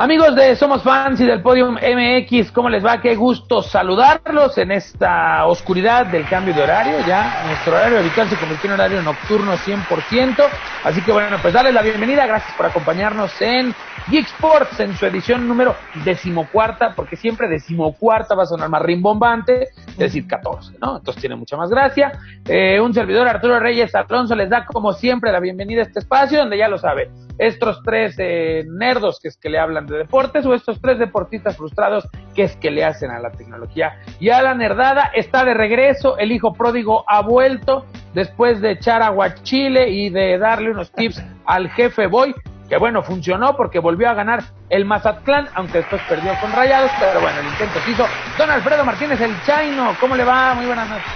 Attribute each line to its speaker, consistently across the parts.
Speaker 1: Amigos de Somos Fans y del Podium MX, ¿cómo les va? Qué gusto saludarlos en esta oscuridad del cambio de horario. Ya nuestro horario habitual se convirtió en horario nocturno 100%. Así que bueno, pues darles la bienvenida. Gracias por acompañarnos en Geek Sports en su edición número decimocuarta, porque siempre decimocuarta va a sonar más rimbombante, es decir, 14, ¿no? Entonces tiene mucha más gracia. Eh, un servidor, Arturo Reyes Alonso, les da como siempre la bienvenida a este espacio, donde ya lo sabe, estos tres eh, nerdos que es que le hablan de deportes o estos tres deportistas frustrados que es que le hacen a la tecnología. Y a la nerdada está de regreso, el hijo pródigo ha vuelto después de echar aguachile y de darle unos tips al jefe Boy que bueno, funcionó porque volvió a ganar el Mazatlán, aunque después perdió con Rayados, pero bueno, el intento se hizo. Don Alfredo Martínez, el Chaino, ¿cómo le va? Muy buenas noches.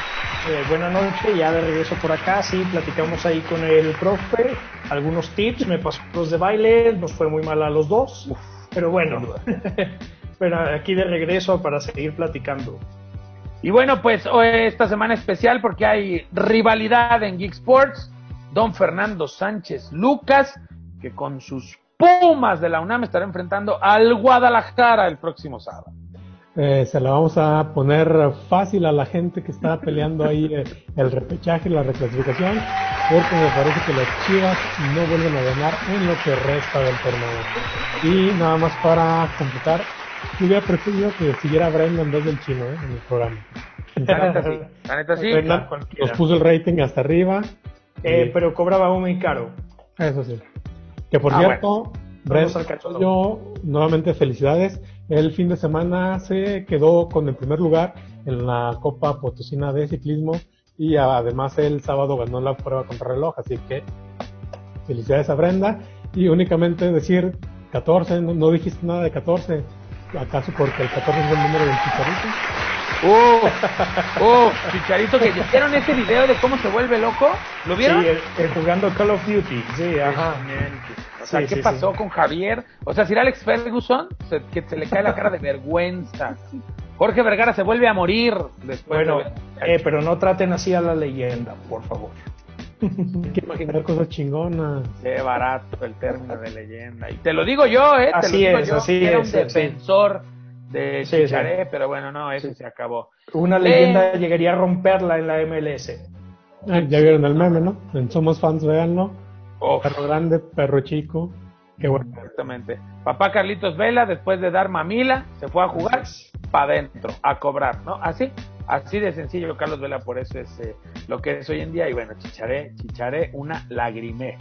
Speaker 2: Eh, buenas noches, ya de regreso por acá, sí, platicamos ahí con el profe, algunos tips, me pasó los de baile, nos fue muy mal a los dos, pero bueno, pero aquí de regreso para seguir platicando.
Speaker 1: Y bueno, pues esta semana especial porque hay rivalidad en Geek Sports, Don Fernando Sánchez Lucas, que con sus Pumas de la UNAM estará enfrentando al Guadalajara el próximo sábado.
Speaker 3: Eh, se la vamos a poner fácil a la gente que está peleando ahí eh, el repechaje, la reclasificación, porque me parece que las Chivas no vuelven a ganar en lo que resta del torneo. Y nada más para completar, yo hubiera preferido que siguiera Brenda en vez del chino eh, en el programa.
Speaker 1: La neta sí, la neta sí.
Speaker 3: nos puso el rating hasta arriba.
Speaker 2: pero cobraba muy caro.
Speaker 3: Eso sí. Que por ah, cierto, yo nuevamente felicidades. El fin de semana se quedó con el primer lugar en la Copa Potosina de Ciclismo y además el sábado ganó la prueba contra reloj, así que felicidades a Brenda y únicamente decir 14, no, dijiste nada de 14, acaso porque el 14 es el número del chicharito.
Speaker 1: Oh, oh, Chicharito, que vieron ese video de cómo se vuelve loco, ¿lo vieron?
Speaker 2: Sí, jugando Call of Duty, sí, ajá.
Speaker 1: O sea, ¿qué pasó con Javier? O sea, si era Alex Ferguson, que se le cae la cara de vergüenza. Jorge Vergara se vuelve a morir después.
Speaker 2: Bueno, eh, pero no traten así a la leyenda, por favor.
Speaker 3: Hay que imaginar cosas chingonas.
Speaker 1: Qué barato el término de leyenda. Y te lo digo yo, ¿eh?
Speaker 2: Así
Speaker 1: te lo digo
Speaker 2: es,
Speaker 1: yo,
Speaker 2: así
Speaker 1: era
Speaker 2: es,
Speaker 1: un defensor de Chicharé, pero bueno, no, eso se acabó.
Speaker 2: Una leyenda llegaría a romperla en la MLS.
Speaker 3: Ah, ya vieron el meme, ¿no? En Somos Fans, véanlo Perro grande, perro chico. Qué bueno.
Speaker 1: Exactamente. Papá Carlitos Vela, después de dar mamila, se fue a jugar para adentro, a cobrar, ¿no? Así, así de sencillo, Carlos Vela, por eso es eh, lo que es hoy en día. Y bueno, chicharé, chicharé una lagrimé.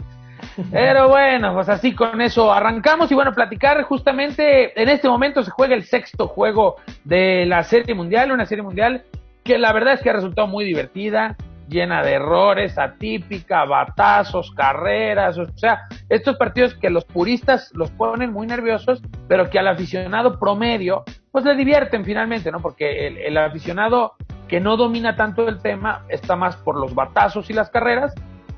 Speaker 1: Pero bueno, pues así con eso arrancamos y bueno, platicar justamente en este momento se juega el sexto juego de la Serie Mundial, una Serie Mundial que la verdad es que ha resultado muy divertida, llena de errores, atípica, batazos, carreras, o sea, estos partidos que los puristas los ponen muy nerviosos, pero que al aficionado promedio, pues le divierten finalmente, ¿no? Porque el, aficionado que no domina tanto el tema está más por los batazos y las carreras,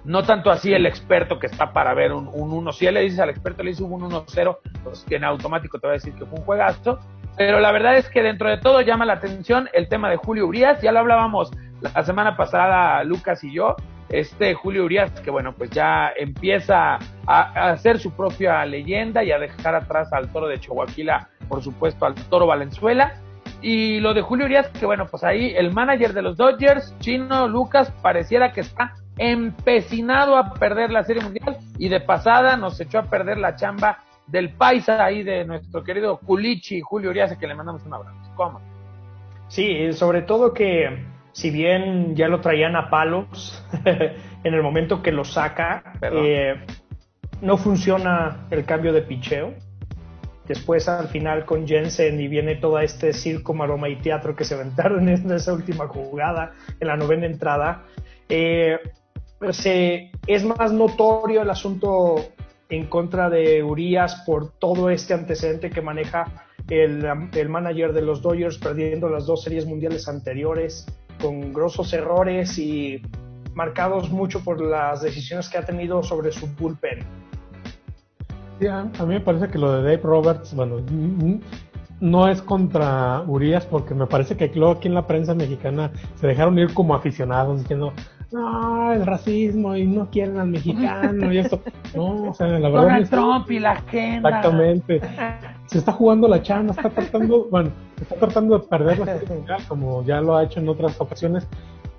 Speaker 1: no tanto así el experto que está para ver un 1. si él le dices al experto, le dice un 1-0, pues que en automático te va a decir que fue un juegazo. Pero la verdad es que dentro de todo llama la atención el tema de Julio Urias. Ya lo hablábamos la semana pasada Lucas y yo, este Julio Urias, que bueno, pues ya empieza a, hacer su propia leyenda y a dejar atrás al toro de Chihuahua, por supuesto al toro Valenzuela. Y lo de Julio Urias, que bueno, pues ahí el manager de los Dodgers, Chino Lucas, pareciera que está empecinado a perder la Serie Mundial y de pasada nos echó a perder la chamba del paisa ahí de nuestro querido Culichi, Julio Urias, que le mandamos un abrazo. ¿Cómo?
Speaker 2: Sí, sobre todo que si bien ya lo traían a palos en el momento que lo saca, eh, no funciona el cambio de picheo. Después al final con Jensen y viene todo este circo, maroma y teatro que se aventaron en esa última jugada, en la novena entrada. Eh, se, es más notorio el asunto en contra de Urias por todo este antecedente que maneja el, el manager de los Dodgers perdiendo las dos series mundiales anteriores con grosos errores y marcados mucho por las decisiones que ha tenido sobre su bullpen.
Speaker 3: a, mí me parece que lo de Dave Roberts, bueno, no es contra Urias porque me parece que luego aquí en la prensa mexicana se dejaron ir como aficionados diciendo, no, el racismo y no quieren al mexicano y esto. No, o sea, la verdad.
Speaker 1: Trump y la agenda.
Speaker 3: Exactamente. se está jugando la chamba, está tratando, bueno, está tratando de perder la serie como ya lo ha hecho en otras ocasiones,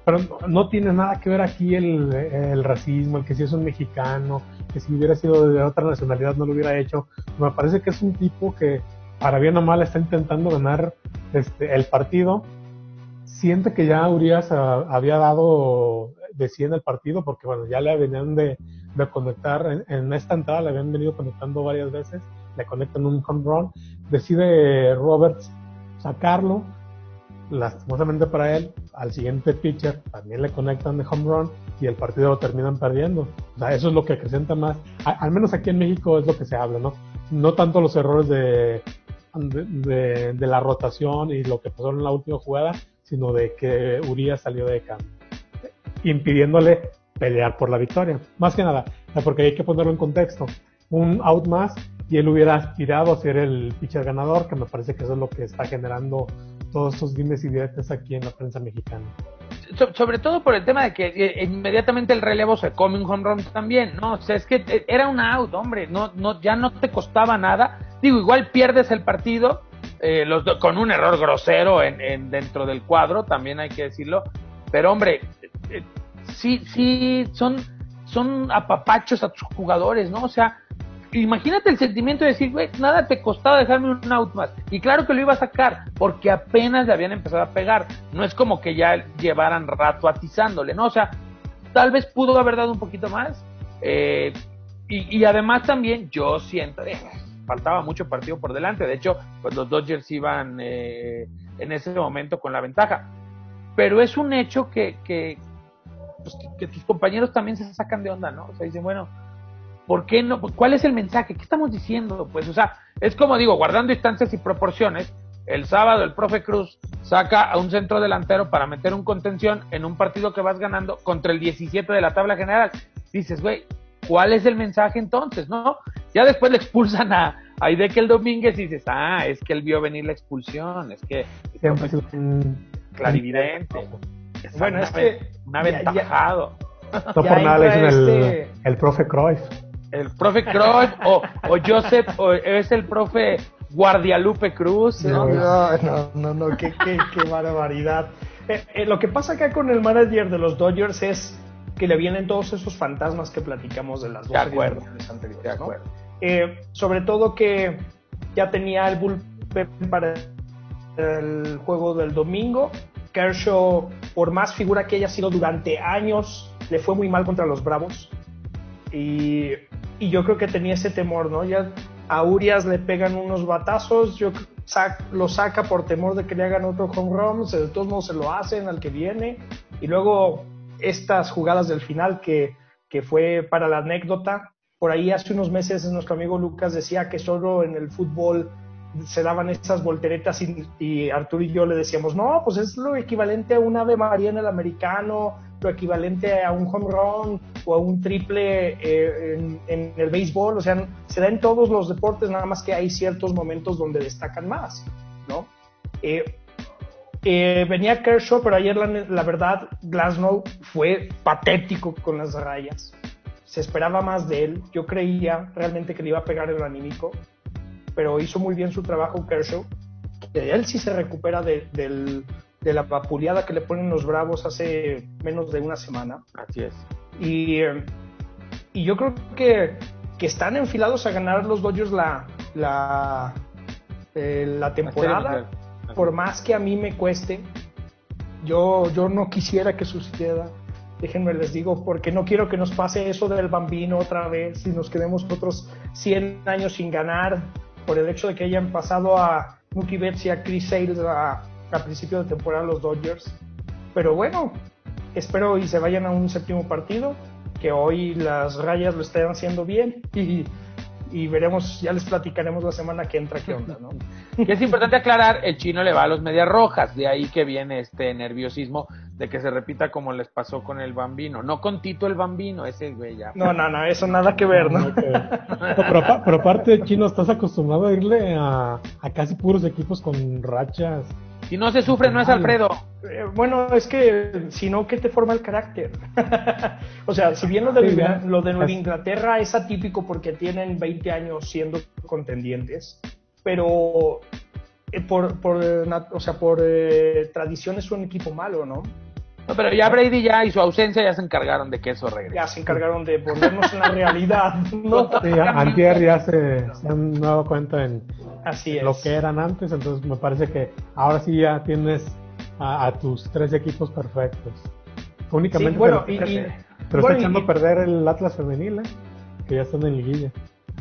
Speaker 3: pero no tiene nada que ver aquí el, el, racismo, el que si es un mexicano, que si hubiera sido de otra nacionalidad no lo hubiera hecho. Me parece que es un tipo que, para bien o mal, está intentando ganar este, el partido. Siente que ya Urias había dado de 100 el partido, porque bueno, ya le venían de, de conectar, en, esta entrada le habían venido conectando varias veces, le conectan un home run, decide Roberts sacarlo, lastimosamente para él, al siguiente pitcher también le conectan de home run y el partido lo terminan perdiendo. Eso es lo que acrecenta más, al menos aquí en México es lo que se habla, ¿no? No tanto los errores de, de, la rotación y lo que pasó en la última jugada, sino de que Urias salió de campo, impidiéndole pelear por la victoria. Más que nada, porque hay que ponerlo en contexto. Un out más y él hubiera aspirado a ser el pitcher ganador, que me parece que eso es lo que está generando todos estos dimes y diretes aquí en la prensa mexicana.
Speaker 1: sobre todo por el tema de que eh, inmediatamente el relevo se come un home run también, ¿no? O sea, es que eh, era un out, hombre, no, no, ya no te costaba nada. Digo, igual pierdes el partido eh, los con un error grosero en, en, dentro del cuadro, también hay que decirlo. Pero, hombre, sí, sí, son, son apapachos a tus jugadores, ¿no? O sea, imagínate el sentimiento de decir, güey, nada te costaba dejarme un out más. Y claro que lo iba a sacar, porque apenas le habían empezado a pegar. No es como que ya llevaran rato atizándole, ¿no? O sea, tal vez pudo haber dado un poquito más. Eh, y, además también yo siento, eh, faltaba mucho partido por delante. De hecho, pues los Dodgers iban eh, en ese momento con la ventaja. Pero es un hecho que, que, pues, que, tus compañeros también se sacan de onda, ¿no? O sea, dicen, bueno, ¿por qué no? ¿Cuál es el mensaje? ¿Qué estamos diciendo? Pues, o sea, es como digo, guardando distancias y proporciones, el sábado el profe Cruz saca a un centro delantero para meter un contención en un partido que vas ganando contra el 17 de la tabla general. Dices, güey, ¿cuál es el mensaje entonces? ¿No? Ya después le expulsan a, a el Domínguez y dices, ah, es que él vio venir la expulsión, es que... clarividente. Bueno, es que. Un aventajado.
Speaker 3: no por nada le dicen el, este el profe Cruyff.
Speaker 1: El profe Cruyff o, o Joseph, o es el profe Guardialupe Cruz.
Speaker 2: No, no, no, no, qué, qué, qué barbaridad. Eh, eh, lo que pasa acá con el manager de los Dodgers es que le vienen todos esos fantasmas que platicamos de las dos
Speaker 1: de acuerdo,
Speaker 2: anteriores. De acuerdo. Eh, sobre todo que ya tenía el bullpen para el juego del domingo Kershaw, por más figura que haya sido durante años, le fue muy mal contra los Bravos. Y, yo creo que tenía ese temor, ¿no? Ya a Urias le pegan unos batazos, yo lo saca por temor de que le hagan otro home run, de todos modos se lo hacen al que viene. Y luego estas jugadas del final que, que fue para la anécdota. Por ahí hace unos meses nuestro amigo Lucas decía que solo en el fútbol se daban esas volteretas y, Arturo y yo le decíamos, no, pues es lo equivalente a un Ave María en el americano, lo equivalente a un home run o a un triple eh, en, el béisbol, o sea, se da en todos los deportes, nada más que hay ciertos momentos donde destacan más, ¿no? Eh, eh, venía Kershaw, pero ayer la, la verdad, Glasnow fue patético con las rayas. Se esperaba más de él. Yo creía realmente que le iba a pegar el anímico pero hizo muy bien su trabajo Kershaw. Él sí se recupera de, la vapuleada que le ponen los Bravos hace menos de una semana.
Speaker 1: Así es.
Speaker 2: Y, y yo creo que, que, están enfilados a ganar los Dodgers la, la, eh, la temporada. Por más que a mí me cueste, yo, yo no quisiera que suceda. Déjenme les digo, porque no quiero que nos pase eso del bambino otra vez y nos quedemos otros 100 años sin ganar por el hecho de que hayan pasado a Mookie Betts y a Chris Sales a, principio de temporada los Dodgers. Pero bueno, espero y se vayan a un séptimo partido, que hoy las rayas lo estén haciendo bien y, y veremos, ya les platicaremos la semana que entra qué onda, ¿no?
Speaker 1: que es importante aclarar, el chino le va a los medias rojas, de ahí que viene este nerviosismo de que se repita como les pasó con el bambino, no con Tito el bambino, ese güey ya.
Speaker 2: No, no, no, eso nada que ver, ¿no?
Speaker 3: pero, aparte, chino, estás acostumbrado a irle a, casi puros equipos con rachas.
Speaker 1: Si no se sufre, no es Alfredo.
Speaker 2: Eh, bueno, es que si no, ¿qué te forma el carácter? o sea, si bien lo de, lo de Nueva Inglaterra es atípico porque tienen 20 años siendo contendientes, pero eh, por, por, o sea, por eh, tradición es un equipo malo, ¿no?
Speaker 1: No, pero ya Brady ya y su ausencia ya se encargaron de que eso regrese.
Speaker 2: Ya se encargaron de ponernos en la realidad. ¿no?
Speaker 3: Sí, antier ya se, se, han dado cuenta en
Speaker 2: Así
Speaker 3: lo que eran antes, entonces me parece que ahora sí ya tienes a, tus tres equipos perfectos. Únicamente
Speaker 2: bueno,
Speaker 3: pero,
Speaker 2: y,
Speaker 3: pero está echando a perder el Atlas femenil, ¿eh? que ya están en liguilla.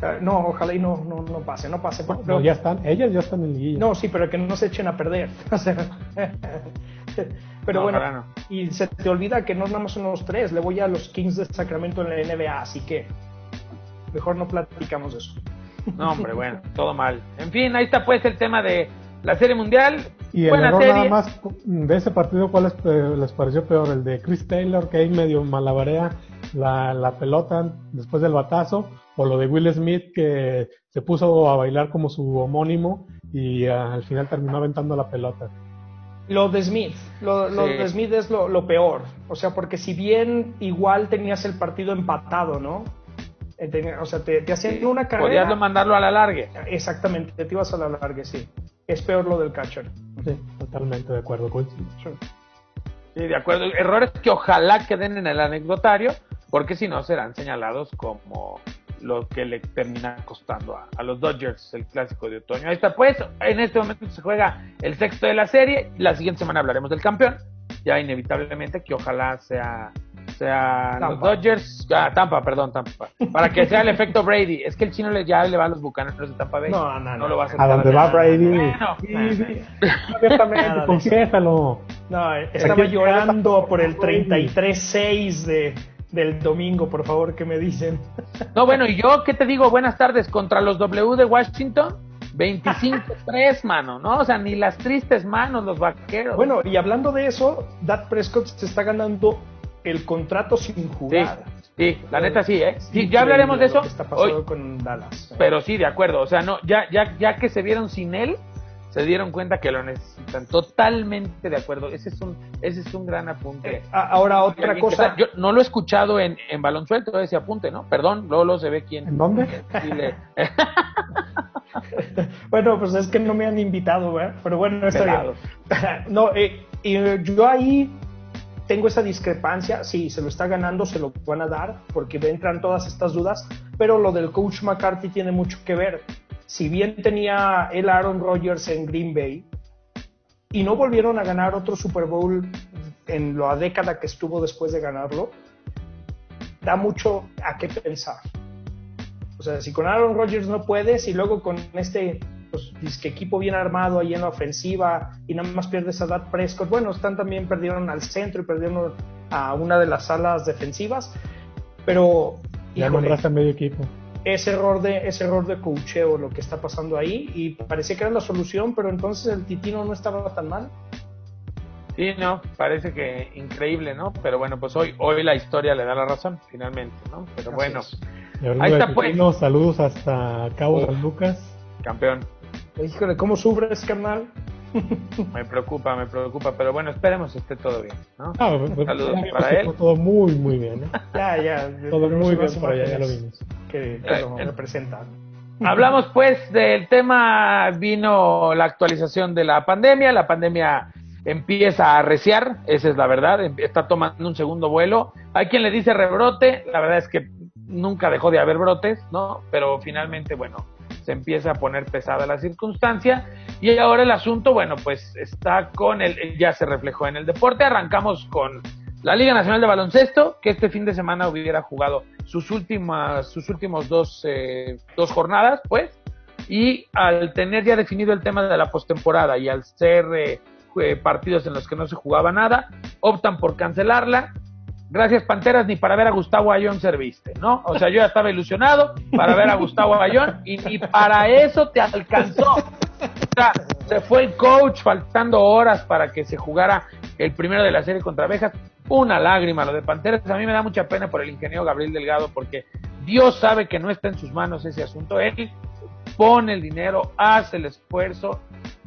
Speaker 2: Ah, no, ojalá y no, no, no pase, no pase.
Speaker 3: No, ya están, ellas ya están en liguilla.
Speaker 2: No, sí, pero que no se echen a perder. pero bueno, y se te olvida que no nada más son los tres, le voy a los Kings de Sacramento en la NBA, así que mejor no platicamos de eso.
Speaker 1: No, hombre, bueno, todo mal. En fin, ahí está pues el tema de la Serie Mundial.
Speaker 3: Y el error nada más de ese partido, ¿cuál les, les, pareció peor? ¿El de Chris Taylor, que ahí medio malabarea la, la pelota después del batazo? ¿O lo de Will Smith, que se puso a bailar como su homónimo y uh, al final terminó aventando la pelota?
Speaker 2: Lo de Smith, lo, lo de Smith es lo, lo, peor. O sea, porque si bien igual tenías el partido empatado, ¿no? Eh, o sea, te, te hacían una carrera.
Speaker 1: Podías mandarlo a la largue.
Speaker 2: Exactamente, te ibas a la largue, sí. Es peor lo del catcher.
Speaker 3: Sí, totalmente de acuerdo con
Speaker 1: Sí, de acuerdo. Errores que ojalá queden en el anecdotario, porque si no serán señalados como lo que le termina costando a, a, los Dodgers el clásico de otoño. Ahí está, pues, en este momento se juega el sexto de la serie. La siguiente semana hablaremos del campeón. Ya inevitablemente que ojalá sea sea los Dodgers, ah, Tampa, perdón, Tampa, para que sea el efecto Brady. Es que el chino ya le va a los bucaneros de Tampa Bay.
Speaker 2: No, no, no,
Speaker 1: lo va
Speaker 3: a. A donde va Brady. Bueno, abiertamente, confiésalo.
Speaker 2: No, estaba llorando por el 33-6 de del domingo, por favor, que me dicen.
Speaker 1: No, bueno, y yo, ¿qué te digo? Buenas tardes contra los W de Washington. 25-3, mano, ¿no? O sea, ni las tristes manos los vaqueros.
Speaker 2: Bueno, y hablando de eso, Dak Prescott se está ganando el contrato sin jugar.
Speaker 1: Sí, la neta sí, ¿eh? Sí, ya hablaremos de eso.
Speaker 2: Está pasando con Dallas.
Speaker 1: Pero sí, de acuerdo. O sea, no, ya, ya, ya que se vieron sin él, se dieron cuenta que lo necesitan. Totalmente de acuerdo. Ese es un, ese es un gran apunte.
Speaker 2: Eh, ahora otra cosa.
Speaker 1: Yo no lo he escuchado en, en balón suelto ese apunte, ¿no? Perdón, luego, se ve quién.
Speaker 3: ¿En dónde?
Speaker 2: bueno, pues es que no me han invitado, ¿eh? Pero bueno, está bien. no, eh, y yo ahí tengo esa discrepancia, sí, se lo está ganando, se lo van a dar, porque entran todas estas dudas, pero lo del coach McCarthy tiene mucho que ver. Si bien tenía el Aaron Rodgers en Green Bay y no volvieron a ganar otro Super Bowl en la década que estuvo después de ganarlo, da mucho a qué pensar. O sea, si con Aaron Rodgers no puedes y luego con este pues, equipo bien armado ahí en la ofensiva y nada más pierdes a Dad Prescott. Bueno, están también perdieron al centro y perdieron a una de las alas defensivas, pero
Speaker 3: ya nombraste medio equipo.
Speaker 2: Ese error de ese error de cocheo lo que está pasando ahí y parecía que era la solución, pero entonces el Titino no estaba tan mal.
Speaker 1: Sí, no, parece que increíble, ¿no? Pero bueno, pues hoy hoy la historia le da la razón finalmente, ¿no? Pero bueno.
Speaker 3: Ahí está pues. Saludos hasta Cabo San Lucas.
Speaker 1: Campeón.
Speaker 2: Híjole, ¿cómo sufres, carnal?
Speaker 1: me preocupa, me preocupa, pero bueno, esperemos que esté todo bien, ¿no?
Speaker 3: Ah, Saludos para él. Todo muy, muy bien, ¿eh?
Speaker 2: Ya, ya.
Speaker 3: Todo muy bien por allá, ya lo vimos.
Speaker 2: Que, que lo representa.
Speaker 1: Hablamos pues del tema, vino la actualización de la pandemia, la pandemia empieza a arreciar, esa es la verdad, em, está tomando un segundo vuelo. Hay quien le dice rebrote, la verdad es que nunca dejó de haber brotes, ¿no? Pero finalmente, bueno, se empieza a poner pesada la circunstancia. Y ahora el asunto, bueno, pues está con el, ya se reflejó en el deporte, arrancamos con la Liga Nacional de Baloncesto, que este fin de semana hubiera jugado sus últimas, sus últimos dos, eh, dos jornadas, pues, y al tener ya definido el tema de la postemporada y al ser eh, partidos en los que no se jugaba nada, optan por cancelarla gracias Panteras, ni para ver a Gustavo Ayón serviste, ¿no? O sea, yo ya estaba ilusionado para ver a Gustavo Ayón y ni para eso te alcanzó. O sea, se fue el coach faltando horas para que se jugara el primero de la serie contra Abejas. Una lágrima lo de Panteras. A mí me da mucha pena por el ingeniero Gabriel Delgado porque Dios sabe que no está en sus manos ese asunto. Él pone el dinero, hace el esfuerzo,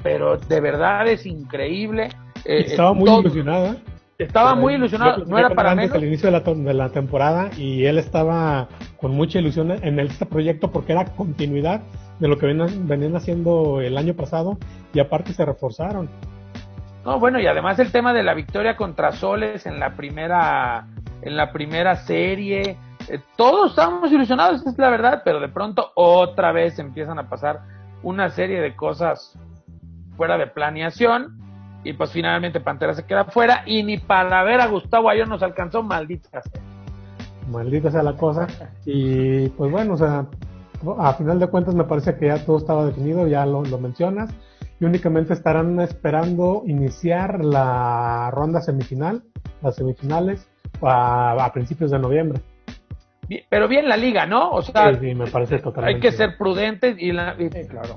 Speaker 1: pero de verdad es increíble.
Speaker 3: Eh, Estaba muy ilusionada
Speaker 1: estaba muy ilusionado, no era para menos.
Speaker 3: al inicio de la, de la, temporada y él estaba con mucha ilusión en este proyecto porque era continuidad de lo que venían, venían haciendo el año pasado y aparte se reforzaron.
Speaker 1: No, bueno, y además el tema de la victoria contra Soles en la primera en la primera serie, eh, todos estábamos ilusionados, es la verdad, pero de pronto otra vez empiezan a pasar una serie de cosas fuera de planeación y pues finalmente Pantera se queda fuera y ni para ver a Gustavo Ayón nos alcanzó, maldita sea.
Speaker 3: Maldita sea la cosa. Y pues bueno, o sea, a final de cuentas me parece que ya todo estaba definido, ya lo, mencionas, y únicamente estarán esperando iniciar la ronda semifinal, las semifinales, a principios de noviembre
Speaker 1: pero bien la liga, ¿no? O sea,
Speaker 3: me parece totalmente.
Speaker 1: Hay que ser prudentes y,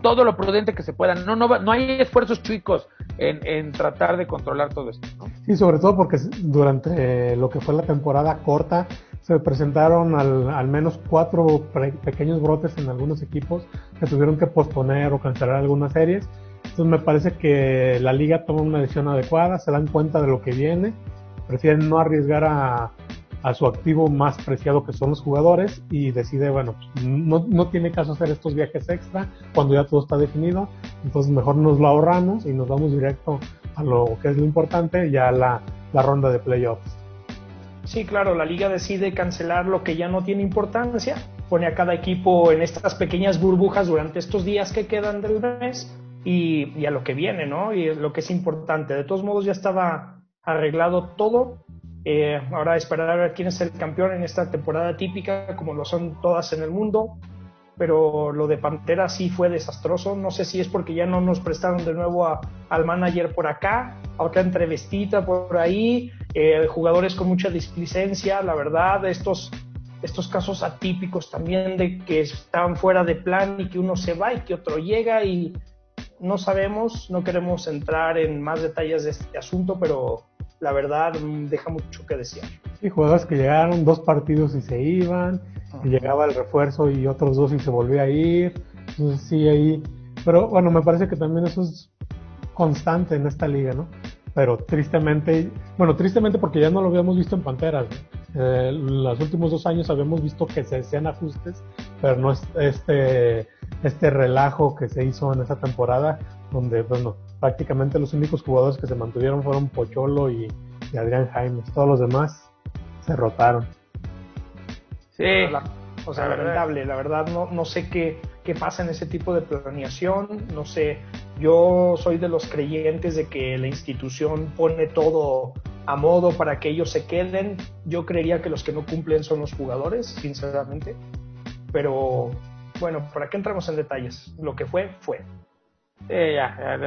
Speaker 1: todo lo prudente que se pueda. No, no, no hay esfuerzos chicos en, tratar de controlar todo esto. ¿no?
Speaker 3: Sí, sobre todo porque durante lo que fue la temporada corta se presentaron al, menos cuatro pequeños brotes en algunos equipos que tuvieron que posponer o cancelar algunas series. Entonces me parece que la liga toma una decisión adecuada, se dan cuenta de lo que viene, prefieren no arriesgar a a su activo más preciado que son los jugadores y decide, bueno, no, no tiene caso hacer estos viajes extra cuando ya todo está definido, entonces mejor nos lo ahorramos y nos vamos directo a lo que es lo importante, ya la, la ronda de playoffs.
Speaker 2: Sí, claro, la liga decide cancelar lo que ya no tiene importancia, pone a cada equipo en estas pequeñas burbujas durante estos días que quedan del mes y, y a lo que viene, ¿no? Y lo que es importante. De todos modos ya estaba arreglado todo eh, ahora esperar a ver quién es el campeón en esta temporada típica, como lo son todas en el mundo. Pero lo de Pantera sí fue desastroso. No sé si es porque ya no nos prestaron de nuevo al manager por acá, a otra entrevistita por ahí, eh, jugadores con mucha displicencia, la verdad, estos, estos casos atípicos también de que están fuera de plan y que uno se va y que otro llega y no sabemos, no queremos entrar en más detalles de este asunto, pero la verdad mm, deja mucho que desear.
Speaker 3: Sí, jugadores que llegaron dos partidos y se iban, y llegaba el refuerzo y otros dos y se volvía a ir. Entonces sí, ahí. Pero bueno, me parece que también eso es constante en esta liga, ¿no? Pero tristemente, bueno, tristemente porque ya no lo habíamos visto en Panteras. Eh, los últimos dos años habíamos visto que se hacían ajustes, pero no es este, este relajo que se hizo en esa temporada, donde, bueno, prácticamente los únicos jugadores que se mantuvieron fueron Pocholo y, Adrián Jaime. Todos los demás se rotaron.
Speaker 2: Sí. O sea, lamentable, la verdad no, no sé qué, qué pasa en ese tipo de planeación, no sé, yo soy de los creyentes de que la institución pone todo a modo para que ellos se queden, yo creería que los que no cumplen son los jugadores, sinceramente, pero bueno, ¿para qué entramos en detalles? Lo que fue, fue.
Speaker 1: Eh, ya,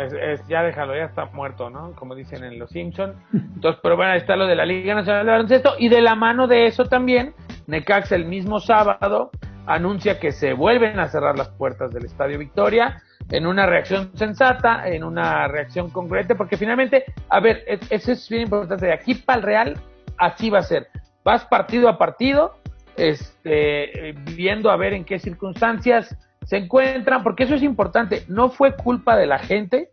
Speaker 1: ya déjalo, ya está muerto, ¿no? Como dicen en Los Simpsons. Entonces, pero bueno, ahí está lo de la Liga Nacional de Baloncesto. Y de la mano de eso también, Necax el mismo sábado anuncia que se vuelven a cerrar las puertas del Estadio Victoria en una reacción sensata, en una reacción concreta, porque finalmente, a ver, eso es bien importante. De aquí para el Real, así va a ser. Vas partido a partido, este, viendo a ver en qué circunstancias se encuentran, porque eso es importante, no fue culpa de la gente,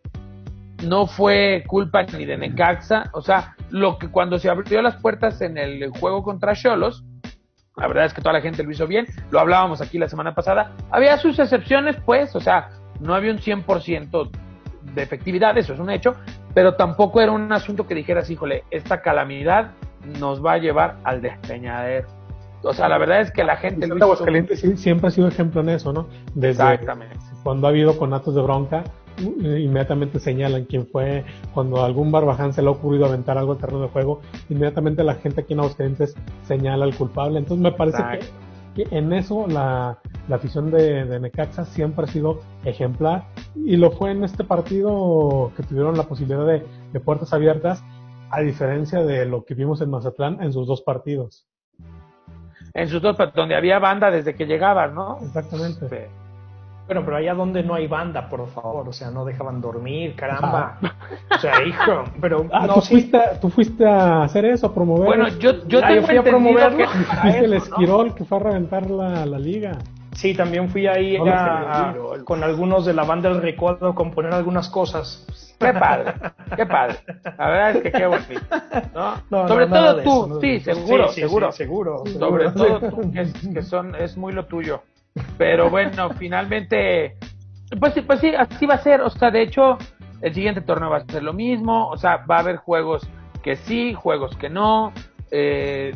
Speaker 1: no fue culpa ni de Necaxa, o sea, lo que cuando se abrió las puertas en el juego contra Cholos, la verdad es que toda la gente lo hizo bien, lo hablábamos aquí la semana pasada, había sus excepciones, pues, o sea, no había un 100% de efectividad, eso es un hecho, pero tampoco era un asunto que dijeras, híjole, esta calamidad nos va a llevar al despeñadero. O sea, la verdad es que la gente...
Speaker 3: Luis Aguascalientes siempre ha sido ejemplo en eso, ¿no? Desde Exactamente. Cuando ha habido conatos de bronca, inmediatamente señalan quién fue. Cuando a algún barbaján se le ha ocurrido aventar algo al terreno de juego, inmediatamente la gente aquí en Aguascalientes señala al culpable. Entonces me parece que, en eso la, afición de, Necaxa siempre ha sido ejemplar y lo fue en este partido que tuvieron la posibilidad de, de puertas abiertas, a diferencia de lo que vimos en Mazatlán en sus dos partidos
Speaker 1: en sus dos, donde había banda desde que llegabas, ¿no?
Speaker 3: Exactamente.
Speaker 2: Bueno, pero allá donde no hay banda, por favor, o sea, no dejaban dormir, caramba. O sea, hijo, pero
Speaker 3: ah, no, ¿tú, fuiste, tú fuiste a hacer eso, a promover.
Speaker 1: Bueno, yo, yo
Speaker 2: ah, fui a promoverlo.
Speaker 3: Que fuiste el Esquirol que fue a reventar la, la liga.
Speaker 2: Sí, también fui ahí con algunos de la banda del recuerdo a componer algunas cosas.
Speaker 1: Qué padre, qué padre. La verdad es que qué bonito. ¿no? Sobre todo tú, sí, seguro, seguro.
Speaker 2: seguro.
Speaker 1: Sobre todo tú, que, es, que son, es muy lo tuyo. Pero bueno, finalmente, pues, pues sí, así va a ser. O sea, de hecho, el siguiente torneo va a ser lo mismo. O sea, va a haber juegos que sí, juegos que no. Eh,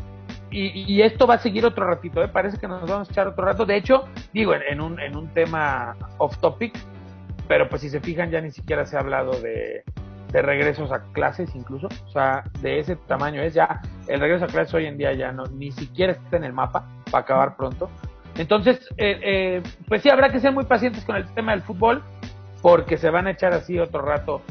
Speaker 1: y, esto va a seguir otro ratito, ¿eh? parece que nos vamos a echar otro rato. De hecho, digo, en, un, en un tema off topic, pero pues si se fijan ya ni siquiera se ha hablado de, de regresos a clases incluso, o sea, de ese tamaño es ya, el regreso a clases hoy en día ya no, ni siquiera está en el mapa para acabar pronto. Entonces, eh, eh, pues sí, habrá que ser muy pacientes con el tema del fútbol, porque se van a echar así otro rato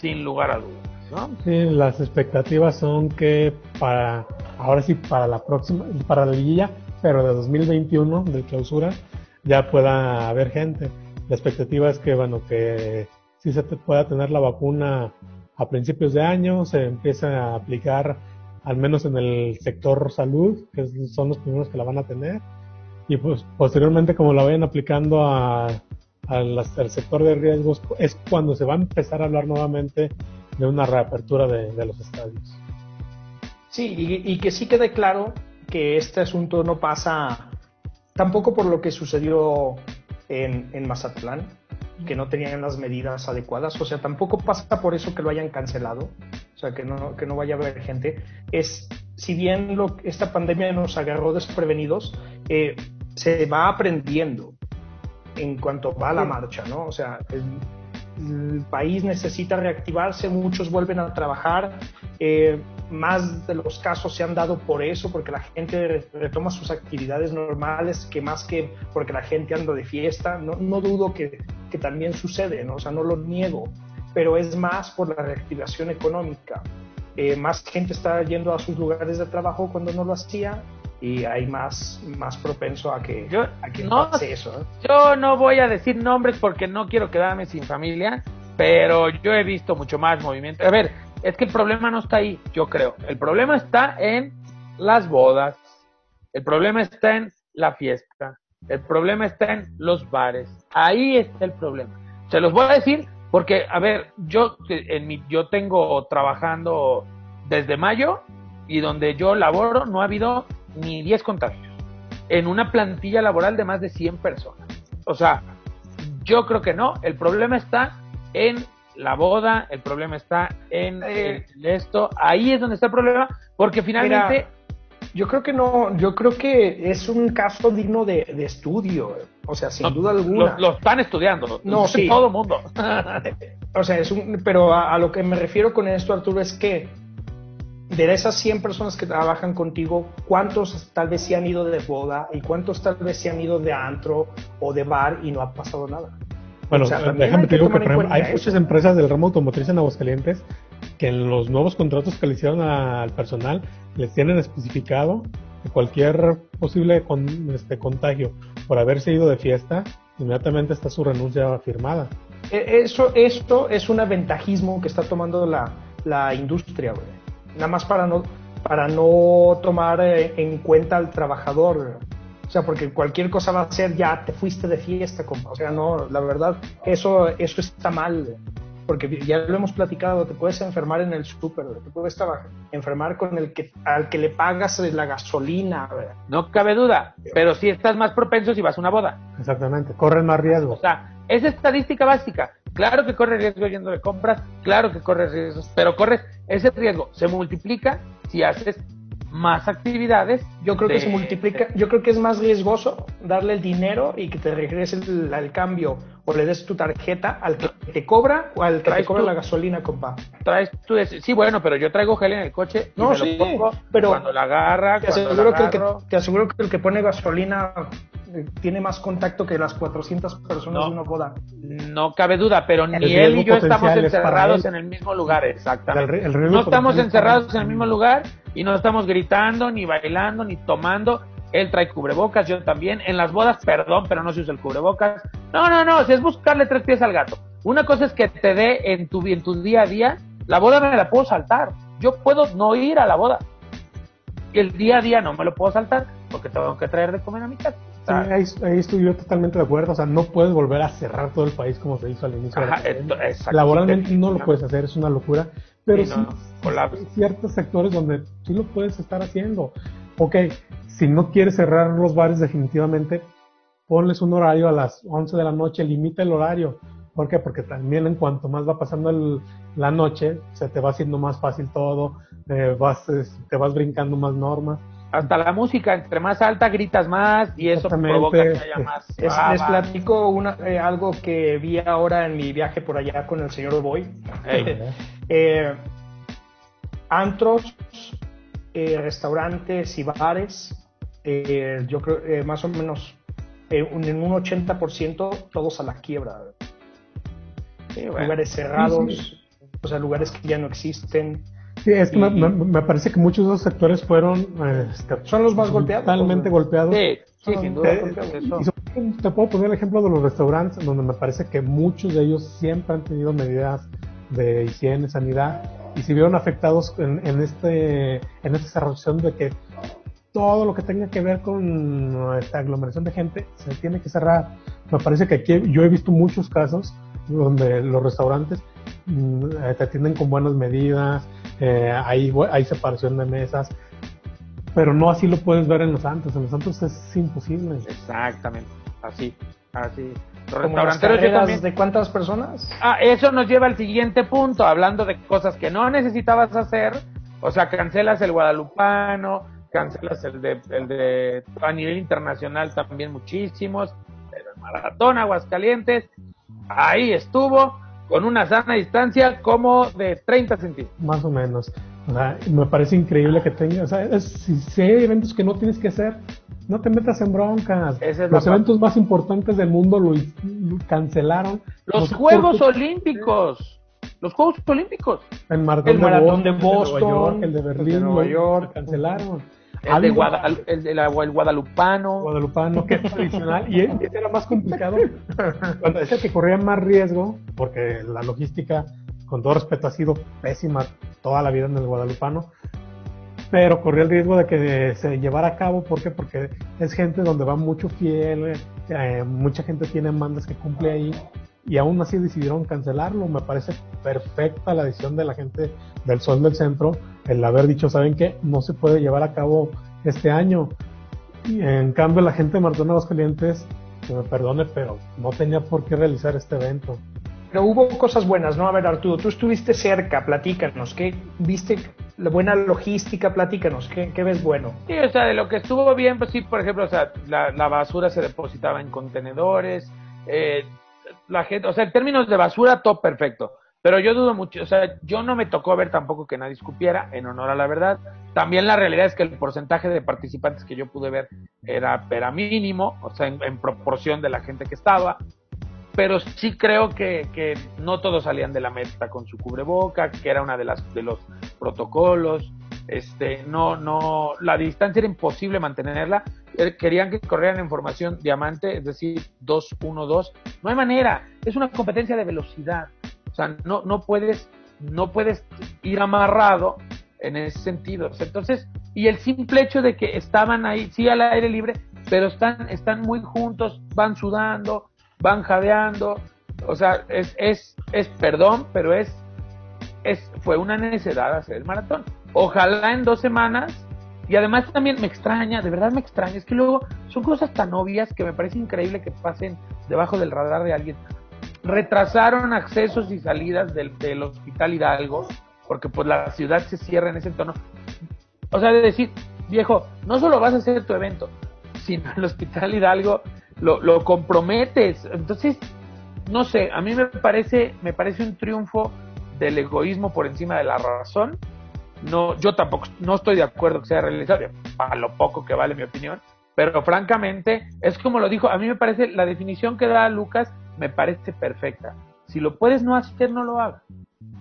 Speaker 1: sin lugar a dudas. ¿no?
Speaker 3: Sí, las expectativas son que para, ahora sí, para la próxima, para la liguilla, pero de 2021, de clausura, ya pueda haber gente. La expectativa es que, bueno, que si se pueda tener la vacuna a principios de año, se empiece a aplicar al menos en el sector salud, que son los primeros que la van a tener, y pues posteriormente como la vayan aplicando a, al, sector de riesgos, es cuando se va a empezar a hablar nuevamente de una reapertura de, los estadios.
Speaker 2: Sí, y, y, que sí quede claro que este asunto no pasa tampoco por lo que sucedió en, en Mazatlán, que no tenían las medidas adecuadas. O sea, tampoco pasa por eso que lo hayan cancelado, o sea, que no, que no vaya a haber gente. Es, si bien lo, esta pandemia nos agarró desprevenidos, eh, se va aprendiendo en cuanto va a la marcha, ¿no? O sea, el país necesita reactivarse, muchos vuelven a trabajar, eh, más de los casos se han dado por eso, porque la gente retoma sus actividades normales, que más que porque la gente anda de fiesta, no, no dudo que, que, también sucede, ¿no? o sea, no lo niego, pero es más por la reactivación económica. Eh, más gente está yendo a sus lugares de trabajo cuando no lo hacía y hay más, más propenso a que,
Speaker 1: yo,
Speaker 2: a que
Speaker 1: no, pase eso. Yo no voy a decir nombres porque no quiero quedarme sin familia, pero yo he visto mucho más movimiento. A ver, es que el problema no está ahí, yo creo. El problema está en las bodas, el problema está en la fiesta, el problema está en los bares. Ahí está el problema. Se los voy a decir porque, a ver, yo, en mi, yo tengo trabajando desde mayo y donde yo laboro no ha habido ni 10 contagios en una plantilla laboral de más de 100 personas. O sea, yo creo que no. El problema está en la boda, el problema está en eh. esto. Ahí es donde está el problema, porque finalmente...
Speaker 2: yo creo que no, yo creo que es un caso digno de, estudio, o sea, sin duda alguna.
Speaker 1: Lo, están estudiando, no, sí. todo el mundo.
Speaker 2: o sea, es un, pero a, lo que me refiero con esto, Arturo, es que de esas 100 personas que trabajan contigo, ¿cuántos tal vez se han ido de boda y cuántos tal vez se han ido de antro o de bar y no ha pasado nada?
Speaker 3: Bueno, déjame te digo que hay muchas empresas del ramo automotriz en Aguascalientes que en los nuevos contratos que le hicieron al personal les tienen especificado que cualquier posible este, contagio por haberse ido de fiesta, inmediatamente está su renuncia firmada.
Speaker 2: E, eso, esto es un aventajismo que está tomando la, la industria, güey nada más para no, para no tomar eh, en cuenta al trabajador. O sea, porque cualquier cosa va a ser ya te fuiste de fiesta, O sea, no, la verdad, eso, eso está mal. Porque ya lo hemos platicado, te puedes enfermar en el súper, te puedes enfermar con el que al que le pagas la gasolina.
Speaker 1: No cabe duda, pero si estás más propenso si vas a una boda.
Speaker 3: Exactamente, corren más riesgo.
Speaker 1: O sea, es estadística básica. Claro que corre riesgo yendo de compras, claro que corres riesgos, pero corres ese riesgo se multiplica si haces más actividades.
Speaker 2: Yo creo que se multiplica, yo creo que es más riesgoso darle el dinero y que te regrese el, cambio o le des tu tarjeta al que te cobra o al que te cobra la gasolina, compa.
Speaker 1: Traes tú sí, bueno, pero yo traigo gel en el coche y no, me lo pongo pero cuando la agarra,
Speaker 2: te aseguro, que el que, te aseguro que el que pone gasolina tiene más contacto que las 400 personas de una boda.
Speaker 1: No cabe duda, pero ni él y yo estamos encerrados en el mismo lugar, exactamente. no estamos encerrados en el mismo lugar y no estamos gritando, ni bailando, ni tomando. Él trae cubrebocas, yo también. En las bodas, perdón, pero no se usa el cubrebocas. No, no, no, si es buscarle tres pies al gato. Una cosa es que te dé en tu, en tu día a día. La boda me la puedo saltar. Yo puedo no ir a la boda. El día a día no me lo puedo saltar porque tengo que traer de comer a mi casa.
Speaker 3: Ahí, estoy yo totalmente de acuerdo. O sea, no puedes volver a cerrar todo el país como se hizo al inicio. Laboralmente no lo puedes hacer, es una locura. Pero sí, hay ciertos sectores donde sí lo puedes estar haciendo. Ok, si no quieres cerrar los bares definitivamente, ponles un horario a las 11 de la noche, limita el horario. ¿Por qué? Porque también en cuanto más va pasando la noche, se te va haciendo más fácil todo, eh, vas, te vas brincando más normas.
Speaker 1: Hasta la música, entre más alta gritas más y eso provoca que haya más.
Speaker 2: les platico una, eh, algo que vi ahora en mi viaje por allá con el señor Boy. eh, antros, eh, restaurantes y bares, yo creo más o menos en un 80% todos a la quiebra. Lugares cerrados, o sea, lugares que ya no existen.
Speaker 3: Sí, es que me, parece que muchos de los sectores fueron
Speaker 2: este, son los más golpeados.
Speaker 3: Totalmente golpeados.
Speaker 1: Sí, sí sin duda.
Speaker 3: te puedo poner el ejemplo de los restaurantes, donde me parece que muchos de ellos siempre han tenido medidas de higiene, sanidad, y se vieron afectados en, en este en esta cerración de que todo lo que tenga que ver con esta aglomeración de gente se tiene que cerrar. Me parece que aquí yo he visto muchos casos donde los restaurantes mm, te atienden con buenas medidas, eh, hay, hay separación de mesas, pero no así lo puedes ver en los santos. En los santos es imposible.
Speaker 1: Exactamente, así, así.
Speaker 2: Los restauranteros ¿De cuántas personas?
Speaker 1: Ah, eso nos lleva al siguiente punto, hablando de cosas que no necesitabas hacer. O sea, cancelas el guadalupano, cancelas el de, el de a nivel internacional también muchísimos, el maratón Aguascalientes ahí estuvo con una sana distancia como de 30 centímetros.
Speaker 3: Más o menos. me parece increíble que tengas, si, hay eventos que no tienes que hacer, no te metas en broncas. los eventos más importantes del mundo lo, cancelaron.
Speaker 1: Los, Juegos Olímpicos. Los Juegos Olímpicos.
Speaker 3: El maratón, de, Boston, el de Berlín, el de Nueva York, cancelaron.
Speaker 1: El, de el, guadalupano.
Speaker 3: Guadalupano, que es tradicional. y ese era más complicado. Cuando decía que corría más riesgo, porque la logística, con todo respeto, ha sido pésima toda la vida en el guadalupano. Pero corría el riesgo de que se llevara a cabo. ¿Por qué? Porque es gente donde va mucho fiel, eh, mucha gente tiene mandas que cumple ahí y aún así decidieron cancelarlo. Me parece perfecta la decisión de la gente del Sol del Centro el haber dicho, ¿saben qué? No se puede llevar a cabo este año. Y en cambio, la gente de Martón Calientes, que me perdone, pero no tenía por qué realizar este evento.
Speaker 2: Pero hubo cosas buenas, ¿no? A ver, Arturo, tú estuviste cerca, platícanos, ¿qué viste? La buena logística, platícanos, ¿qué, ¿qué, ves bueno?
Speaker 1: Sí, o sea, de lo que estuvo bien, pues sí, por ejemplo, o sea, la, la basura se depositaba en contenedores, eh, la gente, o sea, en términos de basura, todo perfecto. Pero yo dudo mucho, o sea, yo no me tocó ver tampoco que nadie escupiera, en honor a la verdad. También la realidad es que el porcentaje de participantes que yo pude ver era, era mínimo, o sea, en, proporción de la gente que estaba. Pero sí creo que, que, no todos salían de la meta con su cubreboca, que era una de las de los protocolos. Este, no, no, la distancia era imposible mantenerla. Eh, querían que corrieran en formación diamante, es decir, 2-1-2. No hay manera, es una competencia de velocidad. O sea, no, no puedes, no puedes ir amarrado en ese sentido. Entonces, y el simple hecho de que estaban ahí, sí al aire libre, pero están, están muy juntos, van sudando, van jadeando. O sea, es, es, es perdón, pero es, es, fue una necesidad hacer el maratón. Ojalá en dos semanas y además también me extraña, de verdad me extraña, es que luego son cosas tan obvias que me parece increíble que pasen debajo del radar de alguien retrasaron accesos y salidas del, del Hospital Hidalgo, porque pues la ciudad se cierra en ese entorno. O sea, de decir, viejo, no solo vas a hacer tu evento, sino el Hospital Hidalgo lo, lo comprometes. Entonces, no sé, a mí me parece, me parece un triunfo del egoísmo por encima de la razón. No, yo tampoco, no estoy de acuerdo que sea realizado, a lo poco que vale mi opinión, pero francamente, es como lo dijo, a mí me parece, la definición que da Lucas me parece perfecta. Si lo puedes no hacer, no lo hagas.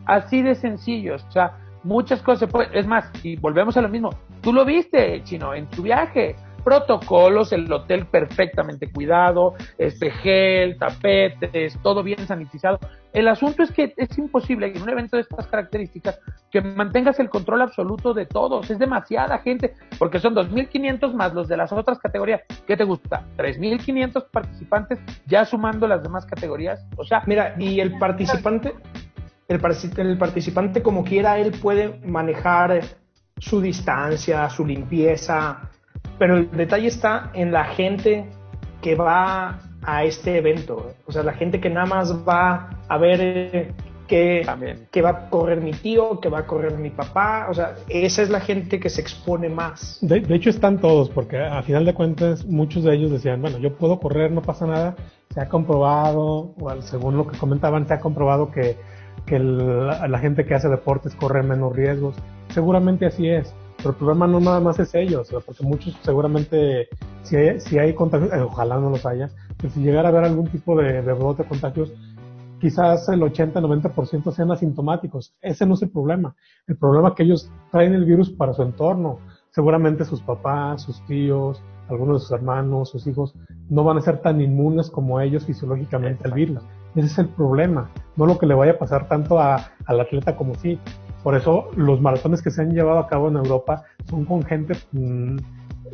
Speaker 1: Así de sencillo. O sea, muchas cosas se. Es más, y volvemos a lo mismo. Tú lo viste, chino, en tu viaje. Protocolos, el hotel perfectamente cuidado, este gel, tapetes, todo bien sanitizado. El asunto es que es imposible en un evento de estas características que mantengas el control absoluto de todos. Es demasiada gente, porque son 2.500 más los de las otras categorías. ¿Qué te gusta? 3.500 participantes, ya sumando las demás categorías. O sea,
Speaker 2: mira, y el participante, el, el participante como quiera, él puede manejar su distancia, su limpieza, pero el detalle está en la gente que va a este evento, o sea, la gente que nada más va a ver eh, que, que va a correr mi tío, que va a correr mi papá, o sea, esa es la gente que se expone más.
Speaker 3: De, hecho están todos, porque a final de cuentas muchos de ellos decían, bueno, yo puedo correr, no pasa nada, se ha comprobado, o según lo que comentaban, se ha comprobado que, que la gente que hace deportes corre menos riesgos, seguramente así es, pero el problema no nada más es ellos, porque muchos seguramente, si hay, si hay contagios, eh, ojalá no los haya, pero si llegara a haber algún tipo de, de brote de contagios, quizás el 80-90% sean asintomáticos. Ese no es el problema. El problema es que ellos traen el virus para su entorno. Seguramente sus papás, sus tíos, algunos de sus hermanos, sus hijos, no van a ser tan inmunes como ellos fisiológicamente al virus. Ese es el problema, no lo que le vaya a pasar tanto a, al atleta como sí. Por eso los maratones que se han llevado a cabo en Europa son con gente, mm,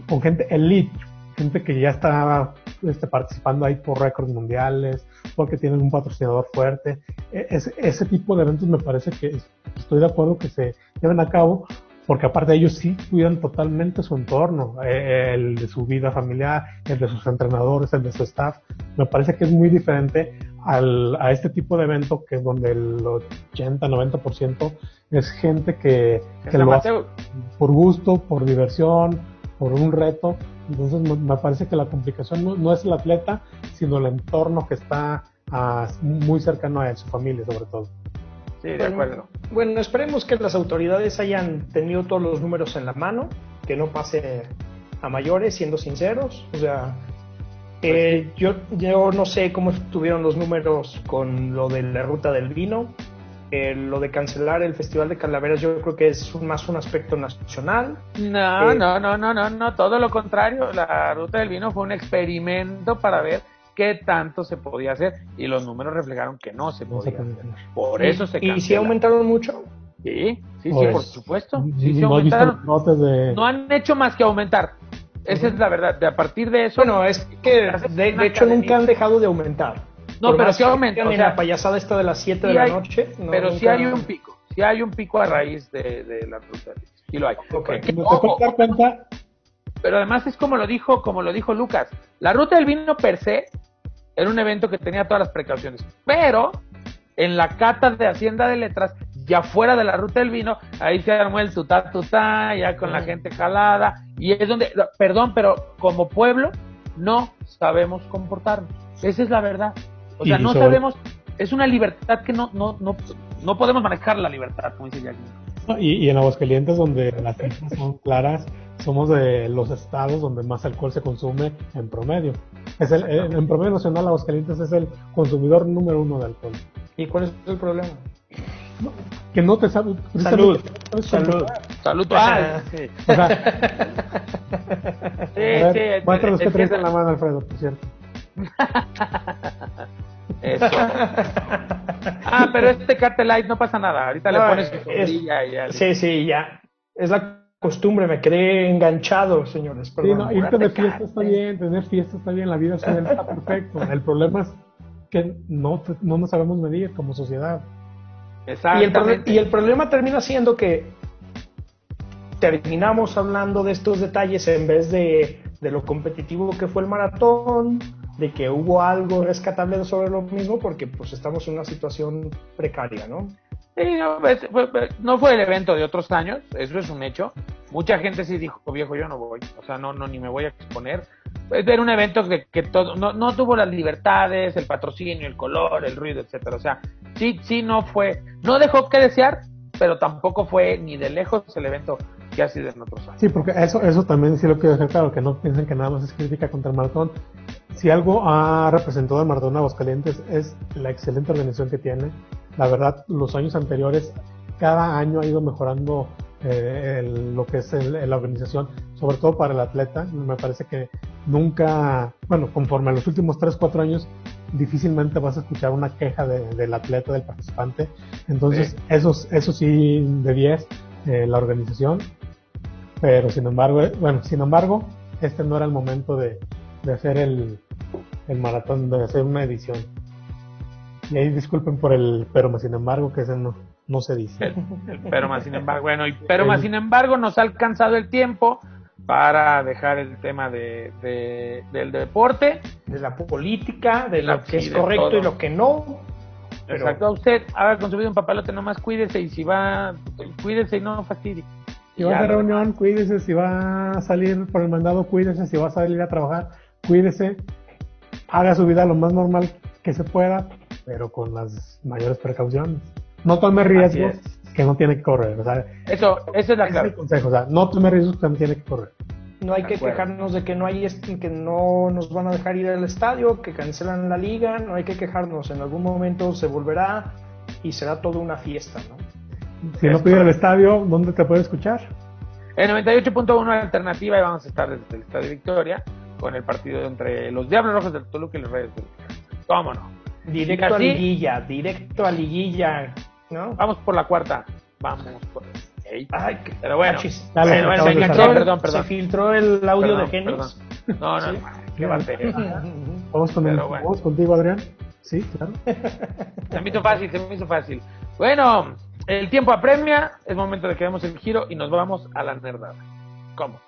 Speaker 3: con gente elite, gente que ya está este, participando ahí por récords mundiales, porque tienen un patrocinador fuerte. E, ese tipo de eventos me parece que estoy de acuerdo que se lleven a cabo, porque aparte ellos sí cuidan totalmente su entorno, e, el de su vida familiar, el de sus entrenadores, el de su staff. Me parece que es muy diferente al, a este tipo de evento que es donde el 80-90% es gente que, lo hace por gusto, por diversión, por un reto. Entonces me parece que la complicación no, es el atleta, sino el entorno que está muy cercano a él, su familia sobre todo.
Speaker 1: Sí, de acuerdo.
Speaker 2: Bueno, esperemos que las autoridades hayan tenido todos los números en la mano, que no pase a mayores, siendo sinceros. O sea, pues eh, yo, yo no sé cómo estuvieron los números con lo de la ruta del vino. Eh, lo de cancelar el Festival de Calaveras yo creo que es más un aspecto nacional.
Speaker 1: No, eh, no, no, no, no, no, todo lo contrario. La ruta del vino fue un experimento para ver qué tanto se podía hacer y los números reflejaron que no se podía hacer. Por eso se
Speaker 2: ¿Y si aumentaron mucho?
Speaker 1: Sí, sí, sí, por pues, supuesto. Sí, sí aumentaron. No han hecho más que aumentar. Esa es la verdad. De a partir de eso.
Speaker 2: Bueno, es que de, hecho nunca han dejado de aumentar.
Speaker 1: No, pero sí aumenta.
Speaker 2: O sea, la payasada esta de las 7 de la noche.
Speaker 1: pero sí hay un pico. Sí hay un pico a raíz de, de la ruta. Sí lo hay.
Speaker 3: Okay. ¿Te puedes dar cuenta?
Speaker 1: Pero además es como lo dijo, como lo dijo Lucas. La ruta del vino per se era un evento que tenía todas las precauciones. Pero en la cata de Hacienda de Letras, ya fuera de la ruta del vino, ahí se armó el tutá tutá, ya con la gente jalada. Y es donde, perdón, pero como pueblo no sabemos comportarnos. Esa es la verdad. O sea, no sabemos, es una libertad que no, no, no, no podemos manejar la libertad, como dice Jackie.
Speaker 3: Y, y en Aguascalientes, donde las cifras son claras, somos de los estados donde más alcohol se consume en promedio. Es el, en promedio nacional, Aguascalientes es el consumidor número uno de alcohol.
Speaker 2: ¿Y cuál es el problema?
Speaker 3: que no te sabe.
Speaker 2: Salud. Salud.
Speaker 1: Salud. Ah, sí. O sea,
Speaker 3: sí, sí, muestra los que traes en la mano, Alfredo, por cierto.
Speaker 1: Eso. ah, pero este Carte Light no pasa nada. Ahorita le pones su
Speaker 2: y ya. Sí, sí, ya. Es la costumbre, me quedé enganchado, señores.
Speaker 3: Perdón. Sí, no, irte de fiesta está bien, tener fiesta está bien, la vida está perfecto. El problema es que no, no nos sabemos medir como sociedad.
Speaker 2: Y el, y el problema termina siendo que terminamos hablando de estos detalles en vez de, de lo competitivo que fue el maratón, de que hubo algo rescatable sobre lo mismo porque pues estamos en una situación precaria, ¿no?
Speaker 1: Sí, no, pues, fue el evento de otros años, eso es un hecho. Mucha gente sí dijo, viejo, yo no voy, o sea, no, no, ni me voy a exponer. Era un evento que, que todo, no, no tuvo las libertades, el patrocinio, el color, el ruido, etcétera. O sea, sí, sí, no fue, no dejó que desear, pero tampoco fue ni de lejos el evento que ha sido en otros años.
Speaker 3: Sí, porque eso, eso también sí lo quiero dejar claro, que no piensen que nada más es crítica contra el maratón si algo ha representado el Maratón Aguascalientes es la excelente organización que tiene. La verdad, los años anteriores, cada año ha ido mejorando eh, lo que es la organización, sobre todo para el atleta. Me parece que nunca, bueno, conforme a los últimos 3, 4 años, difícilmente vas a escuchar una queja del atleta, del participante. Entonces, eso, eso sí de 10, eh, la organización. Pero sin embargo, eh, bueno, sin embargo, este no era el momento de, de hacer el, el maratón, de hacer una edición. Y ahí disculpen por el pero más sin embargo, que ese no, no se dice.
Speaker 1: pero más sin embargo, bueno, y, pero más sin embargo nos ha alcanzado el tiempo para dejar el tema de, del deporte,
Speaker 2: de la política, de lo que es correcto y lo que no.
Speaker 1: Exacto, a usted haga con su vida un papalote, nomás cuídese y si va, cuídese y no fastidie.
Speaker 3: Si va a reunión, cuídese, si va a salir por el mandado, cuídese, si va a salir a trabajar, cuídese, haga su vida lo más normal que se pueda, pero con las mayores precauciones. No tome riesgos que no tiene que correr. O sea,
Speaker 1: eso, ese es la clave.
Speaker 3: consejo. O sea, no tome riesgos que no tiene que correr.
Speaker 2: No hay que quejarnos de que no hay que no nos van a dejar ir al estadio, que cancelan la liga, no hay que quejarnos. En algún momento se volverá y será toda una fiesta, ¿no?
Speaker 3: Si no pide el estadio, ¿dónde te puede escuchar?
Speaker 1: En 98.1 alternativa y vamos a estar desde el Estadio Victoria con el partido entre los Diablos Rojos del Toluca y los Reyes del ¿Cómo no?
Speaker 2: Directo a liguilla, directo a liguilla, ¿no?
Speaker 1: Vamos por la cuarta. Vamos por
Speaker 2: Ay, pero bueno,
Speaker 1: Dale,
Speaker 2: bueno se, filtró, perdón, perdón. se filtró el audio de Genis.
Speaker 1: No, no, no, qué bate.
Speaker 3: Vamos, con vamos contigo, Adrián. Sí, claro.
Speaker 1: se me hizo fácil, se me hizo fácil. Bueno, el tiempo apremia, es momento de que demos el giro y nos vamos a la nerdada. ¿Cómo?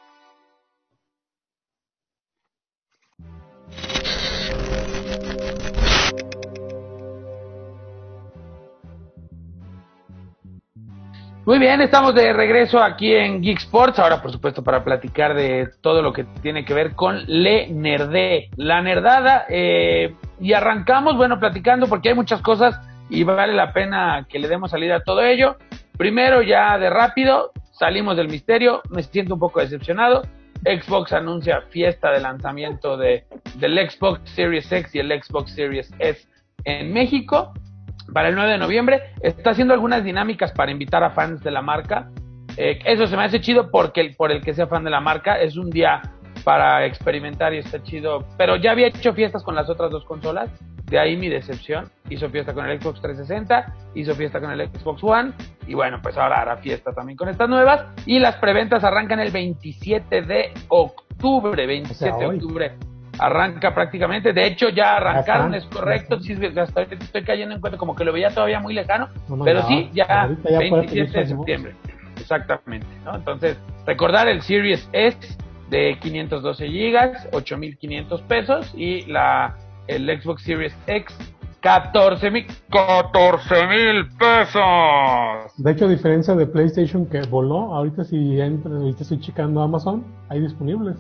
Speaker 1: Muy bien, estamos de regreso aquí en Geek Sports, ahora por supuesto para platicar de todo lo que tiene que ver con Le Nerdé, la nerdada, eh, y arrancamos, bueno, platicando porque hay muchas cosas y vale la pena que le demos salida a todo ello. Primero, ya de rápido, salimos del misterio, me siento un poco decepcionado. Xbox anuncia fiesta de lanzamiento de, del Xbox Series X y el Xbox Series S en México para el 9 de noviembre. Está haciendo algunas dinámicas para invitar a fans de la marca. Eh, eso se me hace chido porque por el que sea fan de la marca es un día para experimentar y está chido. Pero ya había hecho fiestas con las otras dos consolas. De ahí mi decepción. Hizo fiesta con el Xbox 360, hizo fiesta con el Xbox One. Y bueno, pues ahora hará fiesta también con estas nuevas. Y las preventas arrancan el 27 de octubre. 27 de octubre arranca prácticamente. De hecho, ya arrancaron, es correcto. Sí, hasta estoy cayendo en cuenta como que lo veía todavía muy lejano, pero sí, ya, 27 de septiembre. Exactamente, ¿no? Entonces, recordar el Series S de 512 gigas, 8.500 pesos y la el Xbox Series X 14 mil 14 mil pesos.
Speaker 3: De hecho, a diferencia de PlayStation que voló, ahorita si entras, ahorita estoy checando Amazon, hay disponibles.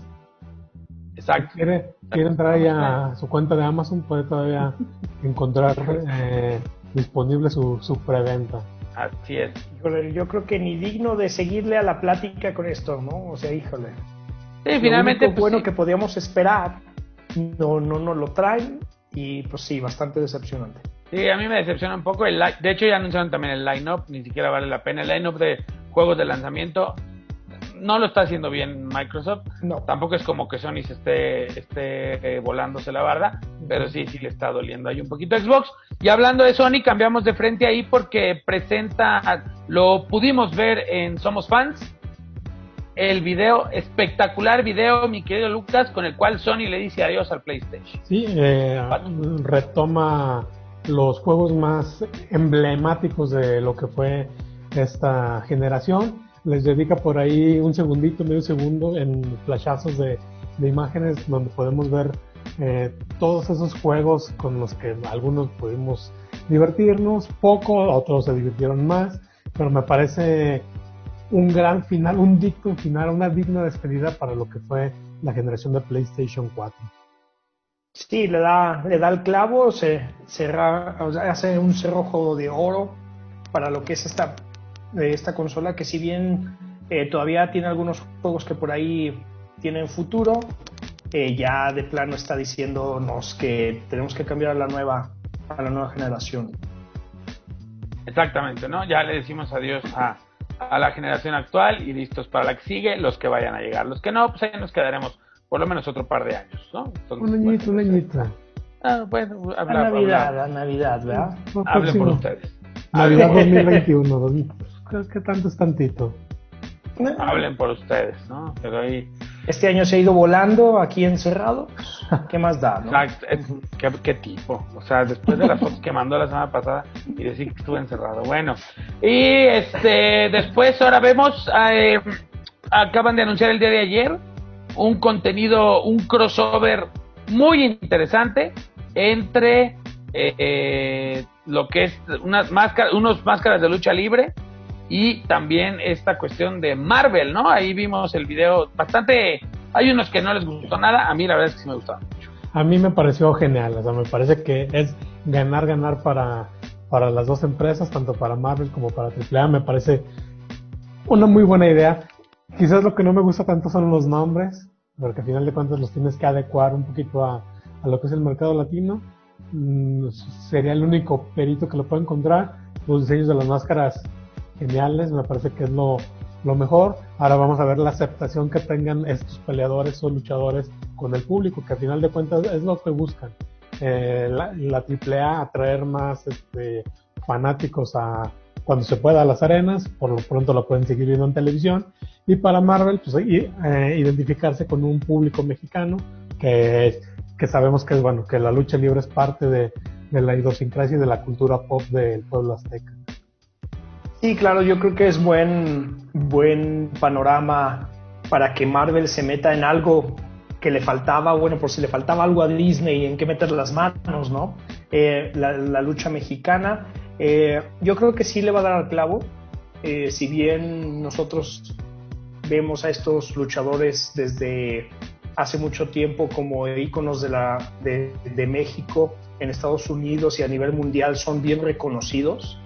Speaker 1: Exacto.
Speaker 3: quiere, entrar ya a su cuenta de Amazon, puede todavía encontrar eh, disponible su, su preventa.
Speaker 1: Así es.
Speaker 2: Híjole, yo creo que ni digno de seguirle a la plática con esto, ¿no? O sea, híjole.
Speaker 1: Sí, finalmente. Lo
Speaker 2: pues bueno que podíamos esperar, no, no nos lo traen y pues sí, bastante decepcionante.
Speaker 1: Sí, a mí me decepciona un poco. El, de hecho, ya anunciaron también el line-up, ni siquiera vale la pena. El line-up de juegos de lanzamiento no lo está haciendo bien Microsoft. No. Tampoco es como que Sony se esté, esté eh, volándose la barda, pero sí, sí le está doliendo ahí un poquito Xbox. Y hablando de Sony, cambiamos de frente ahí porque presenta, lo pudimos ver en Somos Fans, el video, espectacular video, mi querido Lucas, con el cual Sony le dice adiós al PlayStation.
Speaker 3: Sí, eh, retoma los juegos más emblemáticos de lo que fue esta generación les dedica por ahí un segundito, medio segundo en flashazos de, imágenes donde podemos ver eh, todos esos juegos con los que algunos pudimos divertirnos, poco, otros se divirtieron más, pero me parece un gran final, un digno final, una digna despedida para lo que fue la generación de PlayStation 4.
Speaker 2: Sí, le da, le da el clavo, se, hace un cerrojo de oro para lo que es esta de esta consola que si bien eh, todavía tiene algunos juegos que por ahí tienen futuro, eh, ya de plano está diciéndonos que tenemos que cambiar a la nueva, a la nueva generación.
Speaker 1: Exactamente, ¿no? Ya le decimos adiós a, a la generación actual y listos para la que sigue, los que vayan a llegar. Los que no, pues ahí nos quedaremos por lo menos otro par de años, ¿no?
Speaker 3: un añito, un añito.
Speaker 1: Ah, bueno,
Speaker 2: habla, a Navidad, a Navidad, ¿verdad?
Speaker 1: Hablen por ustedes.
Speaker 3: Navidad 2021, ¿qué tanto es tantito?
Speaker 1: Hablen por ustedes, ¿no? Pero ahí...
Speaker 2: Este año se ha ido volando aquí encerrado. ¿Qué más da?
Speaker 1: ¿no? ¿Qué, tipo? O sea, después de las fotos que mandó la semana pasada y decir que estuve encerrado. Bueno, y este después ahora vemos, eh, acaban de anunciar el día de ayer un contenido, un crossover muy interesante entre eh, eh, lo que es unas máscaras, unos máscaras de lucha libre y también esta cuestión de Marvel, ¿no? Ahí vimos el video bastante, hay unos que no les gustó nada, a mí la verdad es que sí me gustaron mucho.
Speaker 3: A mí me pareció genial, o sea, me parece que es ganar, ganar para, para las dos empresas, tanto para Marvel como para AAA, me parece una muy buena idea. Quizás lo que no me gusta tanto son los nombres, porque al final de cuentas los tienes que adecuar un poquito a, a lo que es el mercado latino. Mm, sería el único perito que lo puede encontrar. Los diseños de las máscaras geniales, me parece que es lo, mejor. Ahora vamos a ver la aceptación que tengan estos peleadores o luchadores con el público, que al final de cuentas es lo que buscan. Eh, la, la AAA atraer más este, fanáticos a cuando se pueda a las arenas, por lo pronto lo pueden seguir viendo en televisión. Y para Marvel, pues eh, identificarse con un público mexicano que, que sabemos que es bueno, que la lucha libre es parte de, de la idiosincrasia y de la cultura pop del pueblo azteca.
Speaker 2: Sí, claro, yo creo que es buen, buen panorama para que Marvel se meta en algo que le faltaba, bueno, por si le faltaba algo a Disney, en qué meter las manos, ¿no? Eh, la, lucha mexicana, eh, yo creo que sí le va a dar al clavo, eh, si bien nosotros vemos a estos luchadores desde hace mucho tiempo como íconos de, la, de México en Estados Unidos y a nivel mundial son bien reconocidos,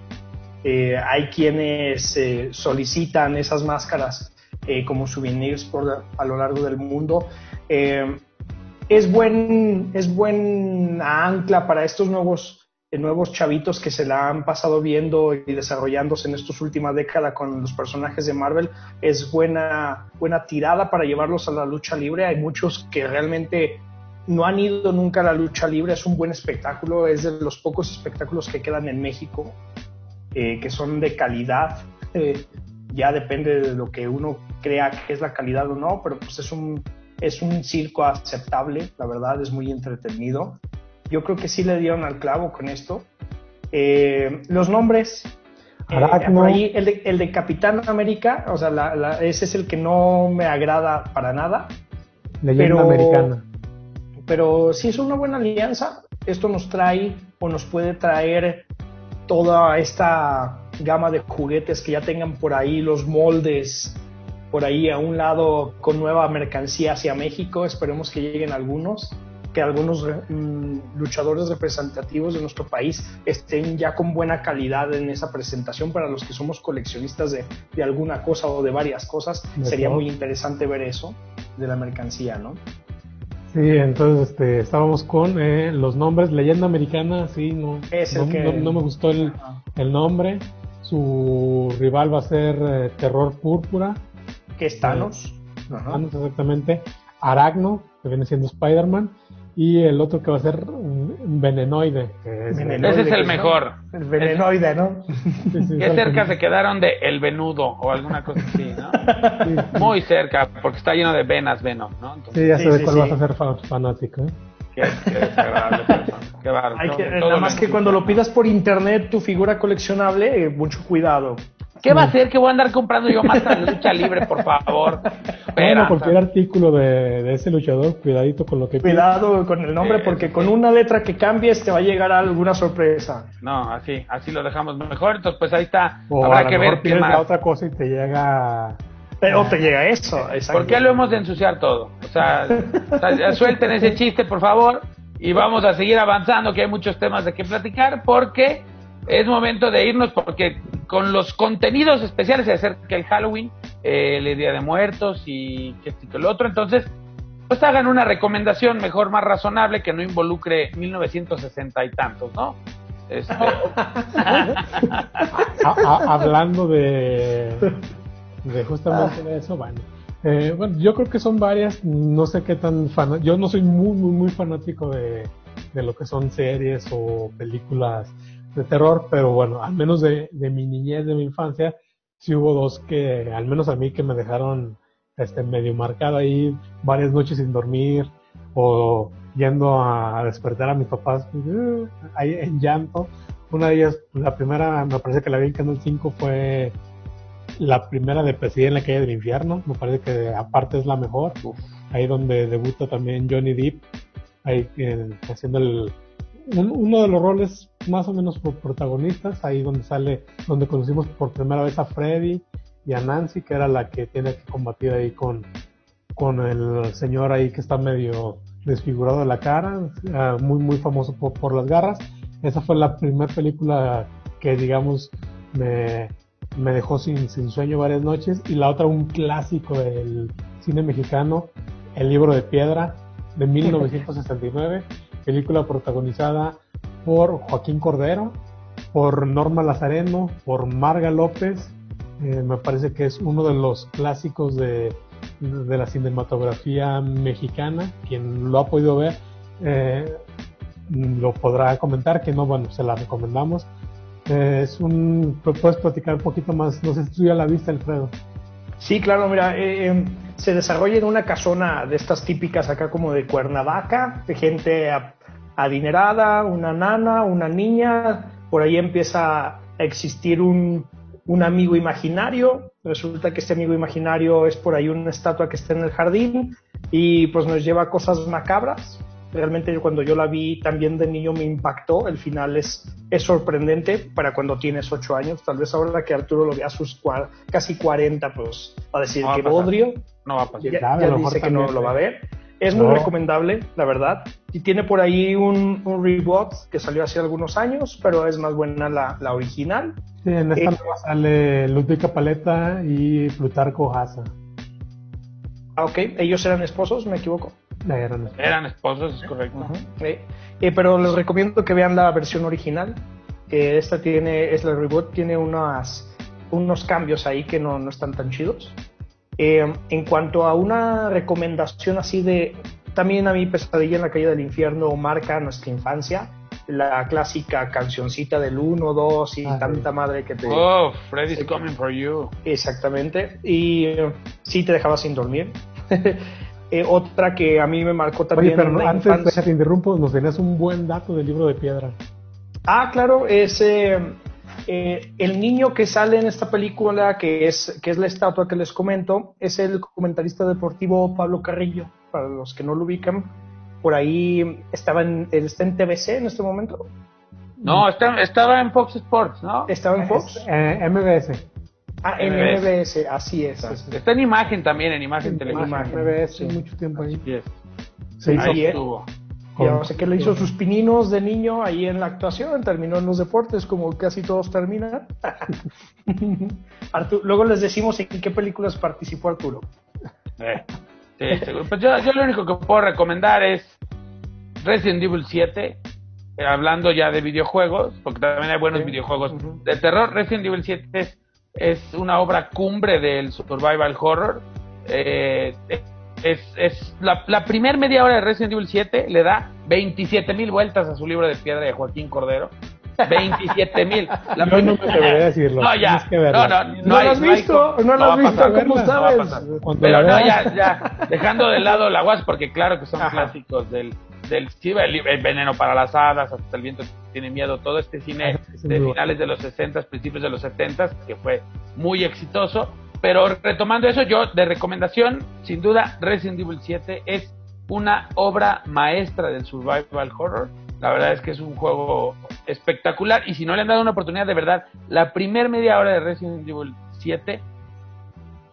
Speaker 2: eh, hay quienes eh, solicitan esas máscaras eh, como souvenirs por, a lo largo del mundo. es, buen, es buena ancla para estos nuevos, nuevos chavitos que se la han pasado viendo y desarrollándose en estas últimas décadas con los personajes de Marvel. Es buena, buena tirada para llevarlos a la lucha libre. Hay muchos que realmente no han ido nunca a la lucha libre, es un buen espectáculo, es de los pocos espectáculos que quedan en México. Eh, que son de calidad. Eh, ya depende de lo que uno crea que es la calidad o no, pero pues es un, es un circo aceptable, la verdad, es muy entretenido. Yo creo que sí le dieron al clavo con esto. Eh, los nombres, ahí, el, de, el, de, Capitán América, o sea, ese es el que no me agrada para nada.
Speaker 3: Leyenda pero, americana.
Speaker 2: Pero sí es una buena alianza. Esto nos trae o nos puede traer toda esta gama de juguetes que ya tengan por ahí los moldes por ahí a un lado con nueva mercancía hacia México. Esperemos que lleguen algunos, que algunos mm, luchadores representativos de nuestro país estén ya con buena calidad en esa presentación para los que somos coleccionistas de, de alguna cosa o de varias cosas. Sería muy interesante ver eso de la mercancía, ¿no?
Speaker 3: Sí, entonces este, estábamos con eh, los nombres. Leyenda americana, sí, no, no, me gustó el, el, nombre. Su rival va a ser eh, Terror Púrpura.
Speaker 2: Que es Thanos.
Speaker 3: Eh, Thanos, exactamente. Aragno, que viene siendo Spider-Man y el otro que va a ser venenoide.
Speaker 1: Ese es el mejor.
Speaker 2: El venenoide, ¿no?
Speaker 1: Qué cerca se quedaron de el venudo o alguna cosa así, ¿no? Muy cerca, porque está lleno de venas Venom, ¿no?
Speaker 3: sí, ya sabes cuál vas a ser fanático, ¿eh?
Speaker 1: Qué, desagradable Qué
Speaker 2: Qué nada más que cuando lo pidas por internet tu figura coleccionable, eh, mucho cuidado.
Speaker 1: ¿Qué va a hacer que voy a andar comprando yo más de lucha libre, por favor?
Speaker 3: Bueno, cualquier artículo de, ese luchador, cuidadito con lo que
Speaker 2: Cuidado con el nombre, porque con una letra que cambies te va a llegar alguna sorpresa.
Speaker 1: No, así, así lo dejamos mejor. Entonces, pues ahí está. Habrá que ver qué más.
Speaker 3: otra cosa y te llega.
Speaker 2: Pero te llega eso.
Speaker 1: ¿Por qué lo hemos de ensuciar todo? O sea, suelten ese chiste, por favor, y vamos a seguir avanzando, que hay muchos temas de qué platicar, porque es momento de irnos, porque con los contenidos especiales se acerca el Halloween, eh, el Día de Muertos y que esto y lo otro. Entonces, pues hagan una recomendación mejor, más razonable, que no involucre 1960 y tantos, ¿no? Este...
Speaker 3: hablando de, de justamente de eso, bueno. Eh, bueno, yo creo que son varias, no sé qué tan fan, yo no soy muy, muy, muy fanático de, de lo que son series o películas de terror, pero bueno, al menos de, de mi niñez, de mi infancia, sí hubo dos que, al menos a mí, que me dejaron este, medio marcado ahí varias noches sin dormir o yendo a, despertar a mis papás uh, ahí en llanto. Una de ellas, la primera, me parece que la vi en Canal 5 fue la primera de Pesadilla en la calle del infierno. Me parece que aparte es la mejor. Ahí donde debuta también Johnny Depp, ahí haciendo el, uno de los roles más o menos protagonistas, ahí donde sale, donde conocimos por primera vez a Freddy y a Nancy, que era la que tiene que combatir ahí con, con el señor ahí que está medio desfigurado de la cara, ah, muy muy famoso por, las garras. Esa fue la primera película que digamos me, me dejó sin, sin sueño varias noches y la otra un clásico del cine mexicano, El libro de piedra de 1969, película protagonizada por Joaquín Cordero, por Norma Lazareno, por Marga López. Eh, me parece que es uno de los clásicos de, de la cinematografía mexicana. Quien lo ha podido ver eh, lo podrá comentar, que no, bueno, se la recomendamos. Eh, es un, puedes platicar un poquito más, no sé si tú ya la viste, Alfredo.
Speaker 2: Sí, claro, mira, eh, se desarrolla en una casona de estas típicas acá como de Cuernavaca, de gente adinerada, una nana, una niña, por ahí empieza a existir un, un amigo imaginario, resulta que este amigo imaginario es por ahí una estatua que está en el jardín y pues nos lleva a cosas macabras. Realmente cuando yo la vi también de niño me impactó, el final es, es sorprendente para cuando tienes 8 años, tal vez ahora que Arturo lo vea a sus casi 40, pues va a decir que bodrio,
Speaker 1: no va a pasar.
Speaker 2: Ya, dice que no lo va a ver. Es muy recomendable, la verdad. Y tiene por ahí un, un, reboot que salió hace algunos años, pero es más buena la, la original.
Speaker 3: Sí, en esta eh, sale Ludwig Paleta y Plutarco Hasa.
Speaker 2: Ah, ok. ¿Ellos eran esposos? ¿Me equivoco?
Speaker 1: Eran esposos, eran esposos es correcto.
Speaker 2: Eh, pero les recomiendo que vean la versión original. Que esta tiene, es la reboot, tiene unas, unos cambios ahí que no, no están tan chidos. Eh, en cuanto a una recomendación así de, también a mí Pesadilla en la calle del infierno marca nuestra infancia, la clásica cancioncita del 1, 2 y ah, tanta madre que te...
Speaker 1: Oh, Freddy's coming for you.
Speaker 2: Exactamente, y eh, sí te dejaba sin dormir. Eh, otra que a mí me marcó también...
Speaker 3: Oye, pero antes, de te interrumpo, nos tenías un buen dato del libro de piedra.
Speaker 2: Ah, claro, ese eh, el niño que sale en esta película, que es, que es la estatua que les comento, es el comentarista deportivo Pablo Carrillo, para los que no lo ubican. Por ahí estaba en, está en TBC en este momento.
Speaker 1: No, estaba en Fox Sports, ¿no?
Speaker 2: ¿Estaba en Fox?
Speaker 3: Eh, MBS.
Speaker 2: Ah, en MBS, así es.
Speaker 1: Está en imagen también, en imagen televisión.
Speaker 3: MBS, mucho tiempo ahí.
Speaker 1: Sí, ahí estuvo.
Speaker 2: O sea, que le hizo sus pininos de niño ahí en la actuación, terminó en los deportes, como casi todos terminan. luego les decimos en qué películas participó Arturo.
Speaker 1: Eh, sí, Pues yo, yo, lo único que puedo recomendar es Resident Evil 7, eh, hablando ya de videojuegos, porque también hay buenos videojuegos de terror. Resident Evil 7 es, es, una obra cumbre del survival horror. Eh, es, es la, la primer media hora de Resident Evil 7 le da 27 mil vueltas a su libro de piedra de Joaquín Cordero. 27 mil.
Speaker 3: no me atreveré a decirlo.
Speaker 1: No, ya. No, no,
Speaker 2: no, lo has visto. No, lo has visto. ¿Cómo sabes?
Speaker 1: Pero no, ya, ya. Dejando de lado la guas, porque claro que son clásicos del, del el, veneno para las hadas, hasta el viento tiene miedo, todo este cine de finales de los 60, principios de los 70, que fue muy exitoso. Pero retomando eso, yo de recomendación, sin duda, Resident Evil 7 es una obra maestra del survival horror. La verdad es que es un juego espectacular y si no le han dado una oportunidad, de verdad, la primer media hora de Resident Evil 7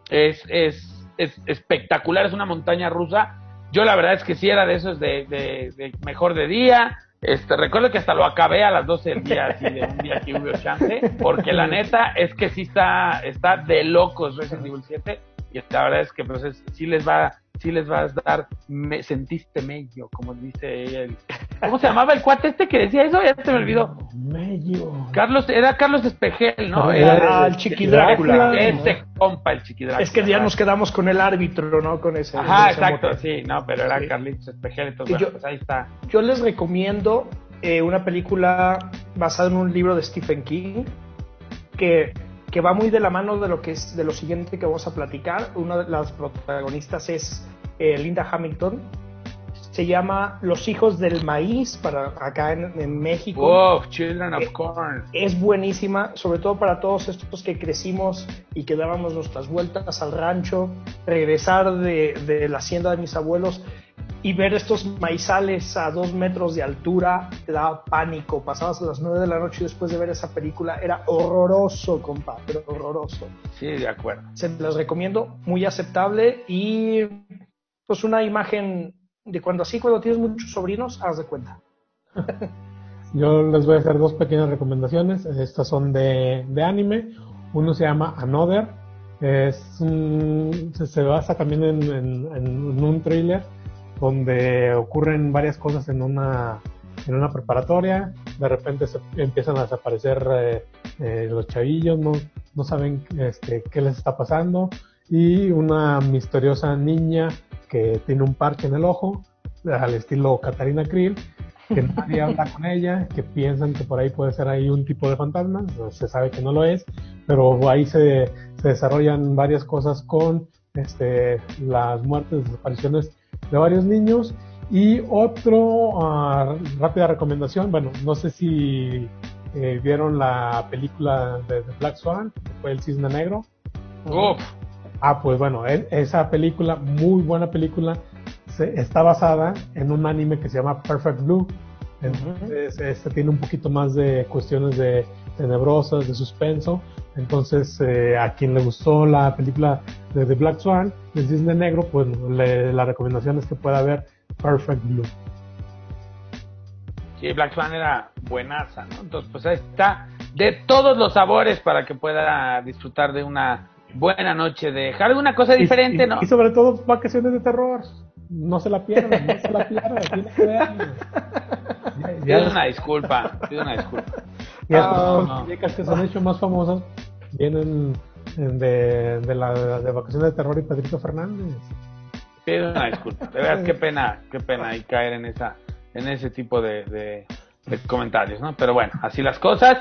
Speaker 1: es, es, es espectacular, es una montaña rusa. Yo la verdad es que sí era de esos de, de mejor de día, este, recuerdo que hasta lo acabé a las 12 del día, así de un día que hubo chance, porque la neta es que sí está, está de locos Resident Evil 7, y la verdad es que pues sí les va, sí les va a dar, me, sentiste medio, como dice el, ¿Cómo se llamaba el cuate este que decía eso? Ya se me olvidó. Carlos, era Carlos Espejel, ¿no?
Speaker 2: Era, el Chiqui Drácula.
Speaker 1: Ese compa, el Chiqui Drácula.
Speaker 2: Es que ya nos quedamos con el árbitro, ¿no? Con ese.
Speaker 1: Ajá, exacto, sí, no, pero era Carlitos Espejel, entonces, yo, pues ahí está.
Speaker 2: Yo les recomiendo eh, una película basada en un libro de Stephen King que, que va muy de la mano de lo que es de lo siguiente que vamos a platicar. Una de las protagonistas es eh, Linda Hamilton se llama Los hijos del maíz para acá en, México.
Speaker 1: Oh, Children of eh, Corn.
Speaker 2: Es buenísima, sobre todo para todos estos que crecimos y que dábamos nuestras vueltas al rancho, regresar de, de la hacienda de mis abuelos y ver estos maizales a dos metros de altura te daba pánico. Pasabas a las nueve de la noche y después de ver esa película era horroroso, compa, pero horroroso.
Speaker 1: Sí, de acuerdo.
Speaker 2: Se los recomiendo, muy aceptable y pues una imagen de cuando así, cuando tienes muchos sobrinos, haz de cuenta.
Speaker 3: Yo les voy a hacer dos pequeñas recomendaciones. Estas son de, de anime. Uno se llama Another. Es se, basa también en, en, un thriller donde ocurren varias cosas en una, en una preparatoria. De repente se empiezan a desaparecer eh, eh, los chavillos, no, no saben este, qué les está pasando. Y una misteriosa niña que tiene un parche en el ojo, al estilo Katarina Krill, que nadie habla con ella, que piensan que por ahí puede ser ahí un tipo de fantasma, se sabe que no lo es, pero ahí se, se desarrollan varias cosas con este, las muertes, desapariciones de varios niños. Y otro uh, rápida recomendación, bueno, no sé si eh, vieron la película de, Black Swan, que fue El Cisne Negro. Ah, pues bueno, esa película, muy buena película, está basada en un anime que se llama Perfect Blue. Entonces, este tiene un poquito más de cuestiones de tenebrosas, de suspenso. Entonces, eh, a quien le gustó la película de The Black Swan, de Disney Negro, pues la recomendación es que pueda ver Perfect Blue.
Speaker 1: Sí, Black Swan era buenaza, ¿no? Entonces, pues ahí está de todos los sabores para que pueda disfrutar de una buena noche de alguna cosa diferente, ¿no?
Speaker 3: Y sobre todo vacaciones de terror. No se la pierdan, no se la pierdan,
Speaker 1: Pido una disculpa, pido una disculpa.
Speaker 3: Y estas chicas que se han hecho más famosas vienen de, de la de vacaciones de terror y Pedrito Fernández.
Speaker 1: Pido una disculpa, de verdad qué pena, qué pena y caer en esa, en ese tipo de de comentarios, ¿no? Pero bueno, así las cosas.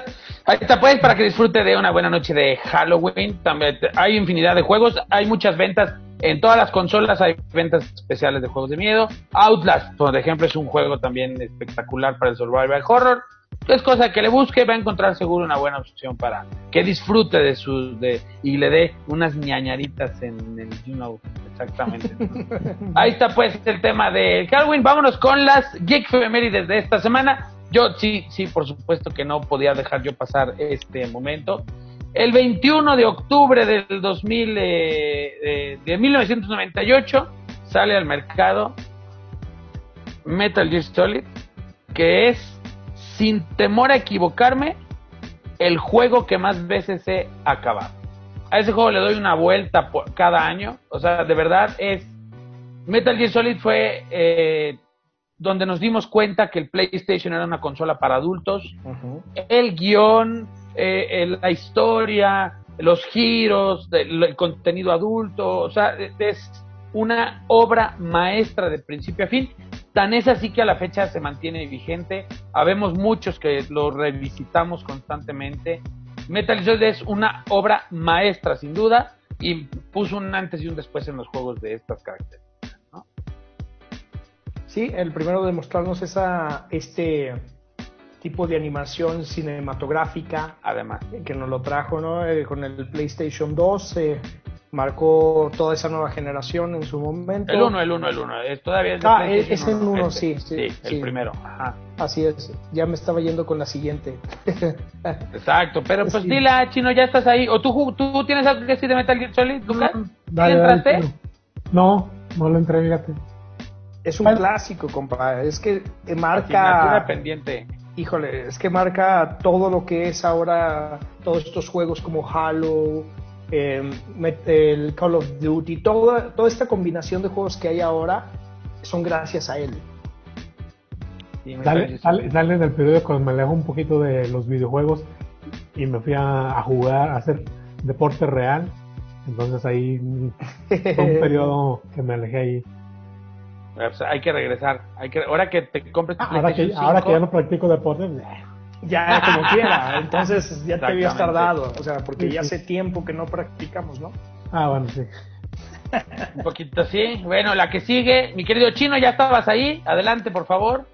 Speaker 1: Ahí está, pues, para que disfrute de una buena noche de Halloween. También hay infinidad de juegos, hay muchas ventas en todas las consolas, hay ventas especiales de juegos de miedo. Outlast, por ejemplo, es un juego también espectacular para el survival horror. Es cosa que le busque, va a encontrar seguro una buena opción para que disfrute de sus de y le dé unas ñañaritas en el you know, exactamente. Ahí está pues el tema de Halloween. Vámonos con las geek femérides de esta semana. Yo sí, sí, por supuesto que no podía dejar yo pasar este momento. El 21 de octubre del 2000, eh, de 1998 sale al mercado Metal Gear Solid, que es, sin temor a equivocarme, el juego que más veces he acabado. A ese juego le doy una vuelta por cada año. O sea, de verdad es... Metal Gear Solid fue eh, donde nos dimos cuenta que el PlayStation era una consola para adultos. El guion, eh, la historia, los giros, el contenido adulto, o sea, es una obra maestra de principio a fin. Tan es así que a la fecha se mantiene vigente. Habemos muchos que lo revisitamos constantemente. Metal Gear es una obra maestra, sin duda, y puso un antes y un después en los juegos de estas características.
Speaker 2: Sí, el primero de mostrarnos esa, este tipo de animación cinematográfica.
Speaker 1: Además.
Speaker 2: Que nos lo trajo, ¿no? Eh, con el PlayStation 2. Eh, marcó toda esa nueva generación en su momento.
Speaker 1: El 1, el 1, el 1. Todavía
Speaker 2: es Ah, es el 1, sí, sí,
Speaker 1: sí, el primero. Ajá.
Speaker 2: Así es. Ya me estaba yendo con la siguiente.
Speaker 1: Exacto, pero pues dile, Chino, ya estás ahí. ¿O tú, tú tienes algo que decir de Metal Gear Solid, Lucas? entraste?
Speaker 3: No, no lo entré, fíjate.
Speaker 2: Es un clásico, compa. Es que marca.
Speaker 1: pendiente.
Speaker 2: Híjole, es que marca todo lo que es ahora, todos estos juegos como Halo, em, el Call of Duty, toda, toda esta combinación de juegos que hay ahora son gracias a él.
Speaker 3: sale, sale, en el periodo cuando me alejo un poquito de los videojuegos y me fui a, jugar, a hacer deporte real. Entonces ahí fue un periodo que me alejé ahí.
Speaker 1: Pues, hay que regresar. Hay que, ahora que te compres
Speaker 3: tu ahora que, ahora que ya no practico deporte,
Speaker 2: ya como quiera. Entonces ya te habías tardado. O sea, porque ya hace tiempo que no practicamos, ¿no?
Speaker 3: Ah, bueno, sí.
Speaker 1: Un poquito sí. Bueno, la que sigue, mi querido chino, ya estabas ahí. Adelante, por favor.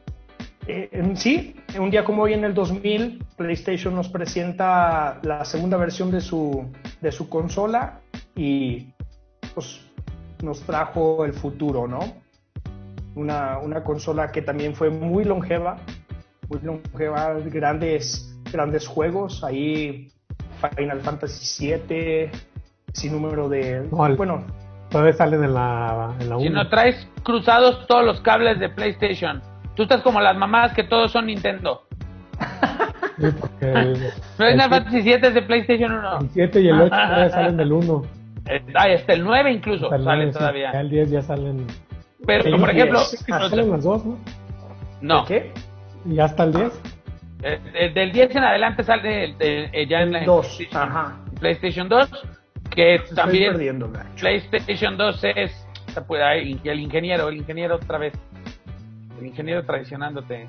Speaker 2: Eh, sí, un día como hoy en el 2000, PlayStation nos presenta la segunda versión de su, de su consola y pues, nos trajo el futuro, ¿no? Una, una consola que también fue muy longeva, muy longeva, grandes, grandes juegos, ahí Final Fantasy VII, sin número de... bueno,
Speaker 3: todavía salen en la, en la
Speaker 1: Si no traes cruzados todos los cables de PlayStation Tú estás como las mamás que todos son Nintendo. Sí, porque Final Fantasy 7 es de PlayStation 1.
Speaker 3: El 7 y el 8 todavía salen del 1.
Speaker 1: Eh, ah, hasta el 9 incluso salen todavía.
Speaker 3: el 10 ya salen.
Speaker 1: Pero, por ejemplo.
Speaker 3: salen las dos, ¿no?
Speaker 1: No.
Speaker 2: ¿Qué?
Speaker 3: ¿Y hasta el 10?
Speaker 1: Eh, eh, del 10 en adelante sale eh, ya en la
Speaker 2: 2. Ajá.
Speaker 1: PlayStation 2. Que también. PlayStation 2 es. El ingeniero, el ingeniero otra vez el ingeniero traicionándote.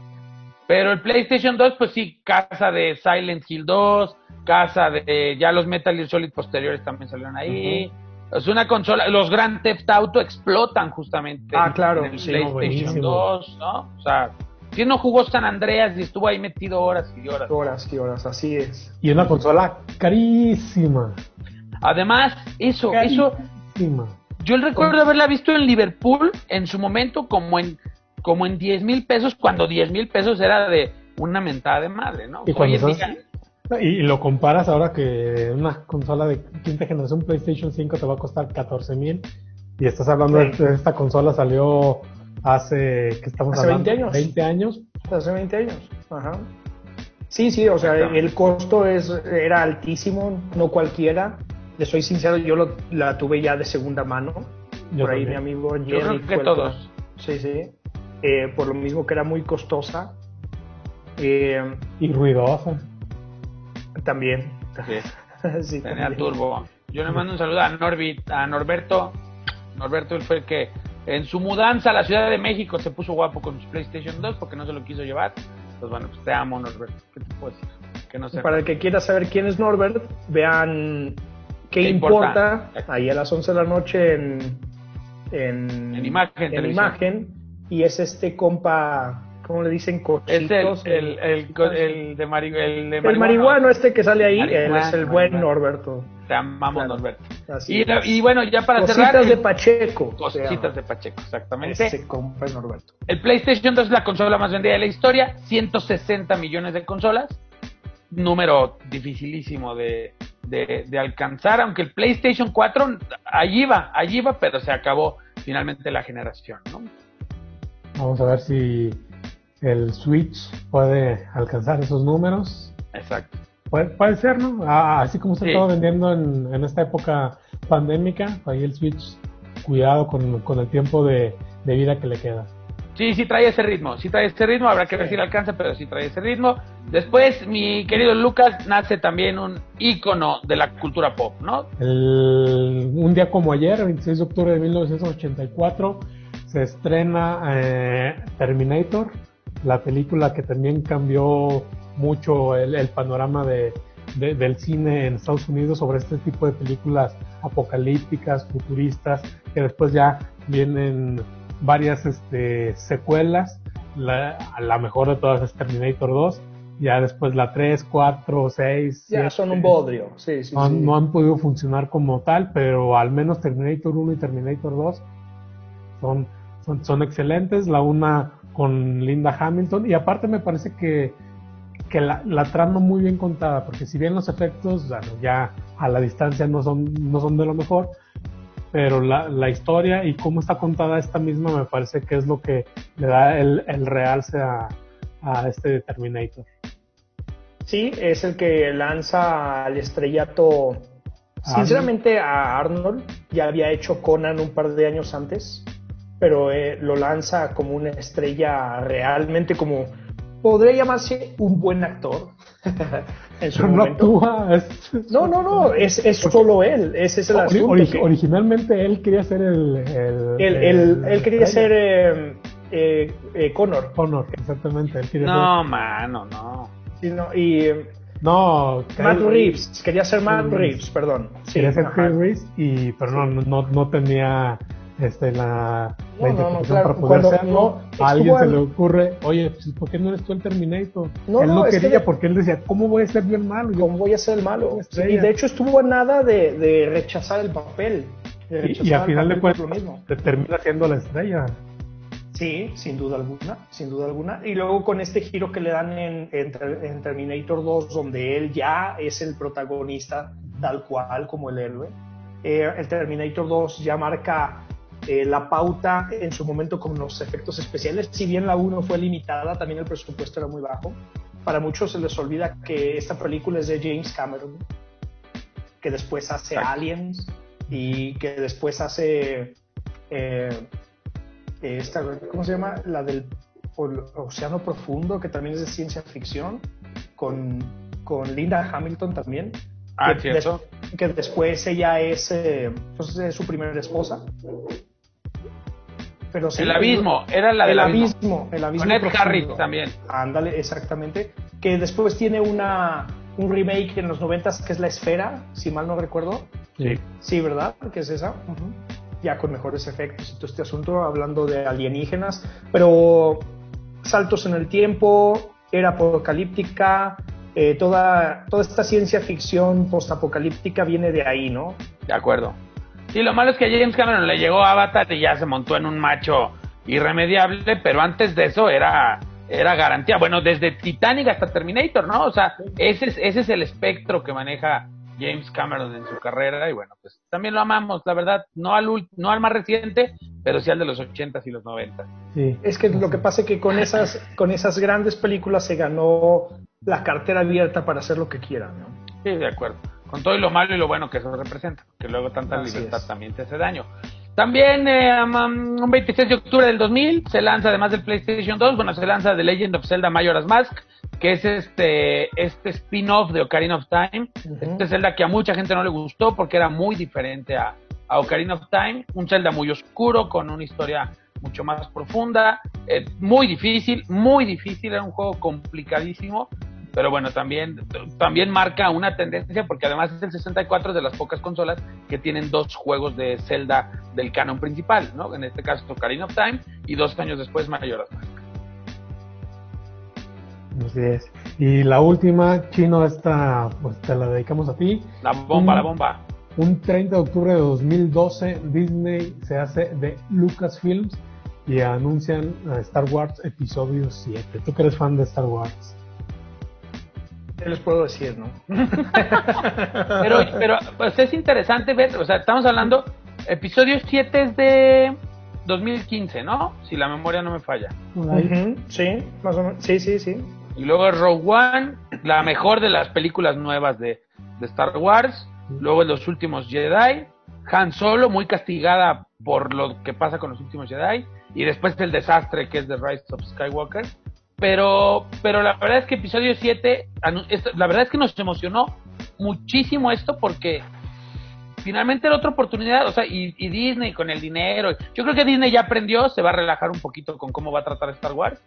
Speaker 1: Pero el PlayStation 2, pues sí, casa de Silent Hill 2, casa de ya los Metal Gear Solid posteriores también salieron ahí. Es una consola, los Grand Theft Auto explotan justamente
Speaker 2: ah, claro,
Speaker 1: en el PlayStation 2, ¿no? O sea, si no jugó San Andreas y estuvo ahí metido horas y horas.
Speaker 2: Horas y horas, así es.
Speaker 3: Y una consola carísima.
Speaker 1: Además, eso, eso. Yo recuerdo haberla visto en Liverpool en su momento como en como en 10 mil pesos, cuando 10 mil pesos era de una mentada de madre, ¿no?
Speaker 3: Y, lo comparas ahora que una consola de quinta generación PlayStation 5 te va a costar 14 mil y estás hablando de esta consola salió hace, ¿qué estamos
Speaker 2: hace 20 años.
Speaker 3: 20 años.
Speaker 2: Hace 20 años, ajá. Sí, sí, o sea, el costo es, era altísimo, no cualquiera. Le soy sincero, yo lo, la tuve ya de segunda mano. Por ahí mi amigo Jerry.
Speaker 1: Yo creo que todos.
Speaker 2: Sí, sí. Eh, por lo mismo que era muy costosa. Eh,
Speaker 3: y ruidosa.
Speaker 2: También.
Speaker 1: Sí. Tenía turbo. Yo le mando un saludo a Norbit, a Norberto. Norberto fue el que en su mudanza a la Ciudad de México se puso guapo con su PlayStation 2 porque no se lo quiso llevar. Pues bueno, pues te amo, Norberto. ¿Qué te puedo decir?
Speaker 2: Que no Para el que quiera saber quién es Norbert, vean qué, importa? ahí a las 11 de la noche en, en,
Speaker 1: imagen.
Speaker 2: En imagen y es este compa, ¿cómo le dicen?
Speaker 1: Cochitos, es el, el, el, de,
Speaker 2: el, marihuano. este que sale ahí, él es el buen Norberto.
Speaker 1: Te amamos, Norberto. Y, y, bueno, ya para
Speaker 2: cerrar. Cositas de Pacheco.
Speaker 1: Cositas de Pacheco, exactamente.
Speaker 2: Ese compa es Norberto.
Speaker 1: El PlayStation 2 es la consola más vendida de la historia, 160 millones de consolas. Número dificilísimo de, de, de alcanzar, aunque el PlayStation 4 allí va, allí va, pero se acabó finalmente la generación, ¿no?
Speaker 3: Vamos a ver si el Switch puede alcanzar esos números.
Speaker 1: Exacto.
Speaker 3: Puede, ser, ¿no? Ah, así como se estaba vendiendo en, esta época pandémica, ahí el Switch, cuidado con, el tiempo de, vida que le queda.
Speaker 1: Sí, sí trae ese ritmo, sí trae ese ritmo, habrá que ver si le alcanza, pero sí trae ese ritmo. Después, mi querido Lucas, nace también un ícono de la cultura pop, ¿no?
Speaker 3: un día como ayer, 26 de octubre de 1984, se estrena eh, Terminator, la película que también cambió mucho el, panorama de, del cine en Estados Unidos sobre este tipo de películas apocalípticas, futuristas, que después ya vienen varias este, secuelas. La, la mejor de todas es Terminator 2. Ya después la 3, 4, 6.
Speaker 2: Ya son un bodrio, sí, sí,
Speaker 3: no, no han podido funcionar como tal, pero al menos Terminator 1 y Terminator 2 son son, excelentes, la una con Linda Hamilton y aparte me parece que, que la, la, trama muy bien contada, porque si bien los efectos ya a la distancia no son, no son de lo mejor, pero la, la, historia y cómo está contada esta misma me parece que es lo que le da el, el realce a, a este Terminator.
Speaker 2: Sí, es el que lanza al estrellato. Sinceramente, a Arnold ya había hecho Conan un par de años antes pero eh, lo lanza como una estrella realmente como podría llamarse un buen actor.
Speaker 3: en su no Actúa,
Speaker 2: No, no, no, es, es solo él. Ese es el asunto.
Speaker 3: Originalmente él quería ser el.
Speaker 2: el, él quería ser eh, eh, eh, Connor.
Speaker 3: Connor, exactamente. Él quería
Speaker 1: no, mano, no.
Speaker 2: no y.
Speaker 3: No,
Speaker 2: Matt Reeves, quería ser Matt Reeves, perdón.
Speaker 3: quería ser Reeves, y, pero no, no, no tenía este, la, la no, para poder hacerlo. a alguien se le ocurre, oye, pues, ¿por qué no eres tú el Terminator? él no, quería porque él decía, ¿cómo voy a ser bien malo?
Speaker 2: ¿Cómo voy a ser el malo? y de hecho estuvo a nada de, de rechazar el papel.
Speaker 3: y, al final de cuentas te termina siendo la estrella.
Speaker 2: Sí, sin duda alguna, sin duda alguna. Y luego con este giro que le dan en, en, Terminator 2, donde él ya es el protagonista tal cual como el héroe, eh, el Terminator 2 ya marca eh, la pauta en su momento con los efectos especiales. Si bien la 1 fue limitada, también el presupuesto era muy bajo. Para muchos se les olvida que esta película es de James Cameron, que después hace Aliens y que después hace eh, esta, ¿cómo se llama? La del Océano Profundo, que también es de ciencia ficción, con, con Linda Hamilton también.
Speaker 1: Ah, que,
Speaker 2: que después ella es, eh, pues, es su primera esposa pero
Speaker 1: el abismo, era la del
Speaker 2: abismo. El abismo. Con
Speaker 1: Ed Harris también.
Speaker 2: Ándale, exactamente. Que después tiene una, un remake en los noventas que es La Esfera, si mal no recuerdo.
Speaker 3: Sí.
Speaker 2: Sí, ¿verdad? Que es esa. Ya con mejores efectos y todo este asunto, hablando de alienígenas. Pero saltos en el tiempo, era apocalíptica, eh, toda, toda esta ciencia ficción postapocalíptica viene de ahí, ¿no?
Speaker 1: De acuerdo. Y lo malo es que a James Cameron le llegó Avatar y ya se montó en un macho irremediable, pero antes de eso era, era garantía. Bueno, desde Titanic hasta Terminator, ¿no? O sea, ese es, ese es el espectro que maneja James Cameron en su carrera y bueno, pues también lo amamos, la verdad, no al, no al más reciente, pero sí al de los 80s y los 90
Speaker 2: Sí. Es que lo que pasa es que con esas, con esas grandes películas se ganó la cartera abierta para hacer lo que quiera, ¿no?
Speaker 1: Sí, de acuerdo con todo y lo malo y lo bueno que eso representa, que luego tanta libertad también te hace daño. También eh, um, un 26 de octubre del 2000 se lanza, además del PlayStation 2, bueno, se lanza The Legend of Zelda Majora's Mask, que es este, este spin-off de Ocarina of Time. Este Zelda que a mucha gente no le gustó porque era muy diferente a, a Ocarina of Time. Un Zelda muy oscuro, con una historia mucho más profunda, eh, muy difícil, muy difícil, era un juego complicadísimo, pero bueno, también, también marca una tendencia porque además es el 64 de las pocas consolas que tienen dos juegos de Zelda del canon principal, ¿no? En este caso Ocarina of Time y dos años después Majora's Mask.
Speaker 3: Así es. Y la última, Chino, esta pues te la dedicamos a ti.
Speaker 1: La bomba, la bomba.
Speaker 3: Un 30 de octubre de 2012, Disney se hace de Lucasfilms y anuncian Star Wars Episodio 7. ¿Tú que eres fan de Star Wars?
Speaker 2: ¿Qué les puedo decir, no?
Speaker 1: pero, pero pues es interesante ver, o sea, estamos hablando, episodio 7 es de 2015, ¿no? Si la memoria no me falla.
Speaker 2: Sí, más o menos. Sí, sí, sí.
Speaker 1: Y luego Rogue One, la mejor de las películas nuevas de, de Star Wars. Luego Los Últimos Jedi. Han Solo, muy castigada por lo que pasa con Los Últimos Jedi. Y después el desastre que es The Rise of Skywalker. Pero, pero la verdad es que episodio 7, la verdad es que nos emocionó muchísimo esto porque finalmente era otra oportunidad, o sea, y, Disney con el dinero, yo creo que Disney ya aprendió, se va a relajar un poquito con cómo va a tratar Star Wars,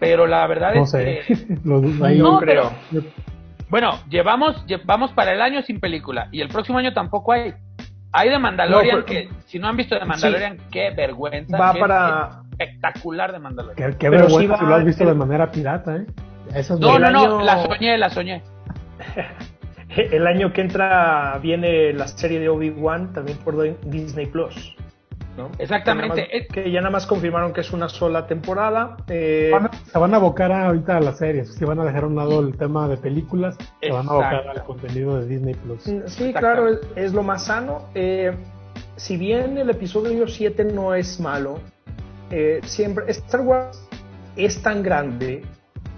Speaker 1: pero la verdad es que...
Speaker 3: no creo.
Speaker 1: Bueno, llevamos, llevamos para el año sin película y el próximo año tampoco hay. Hay de Mandalorian que, si no han visto de Mandalorian, qué vergüenza.
Speaker 2: Va para.
Speaker 1: Espectacular de Mandalorian.
Speaker 3: Qué, vergüenza si lo has visto de manera pirata, ¿eh?
Speaker 1: no, no, no, la soñé, la soñé.
Speaker 2: el año que entra viene la serie de Obi-Wan también por Disney Plus.
Speaker 1: Exactamente.
Speaker 2: Que ya, nada más confirmaron que es una sola temporada.
Speaker 3: Eh, se van a abocar ahorita a las series, si van a dejar a un lado el tema de películas, se van a abocar al contenido de Disney Plus.
Speaker 2: Mm, sí, claro, es, lo más sano. Eh, si bien el episodio 7 no es malo, eh, siempre Star Wars es tan grande,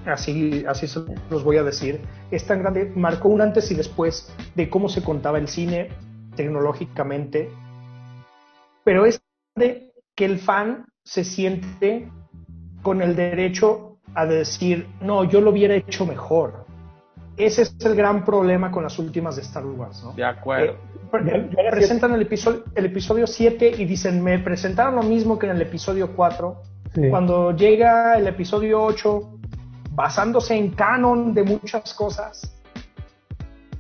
Speaker 2: así, así se los voy a decir, es tan grande, marcó un antes y después de cómo se contaba el cine tecnológicamente, pero es que el fan se siente con el derecho a decir, no, yo lo hubiera hecho mejor. Ese es el gran problema con las últimas de Star Wars, ¿no?
Speaker 1: De acuerdo.
Speaker 2: Eh, presentan el episodio, el episodio 7 y dicen, me presentaron lo mismo que en el episodio 4. Cuando llega el episodio 8, basándose en canon de muchas cosas,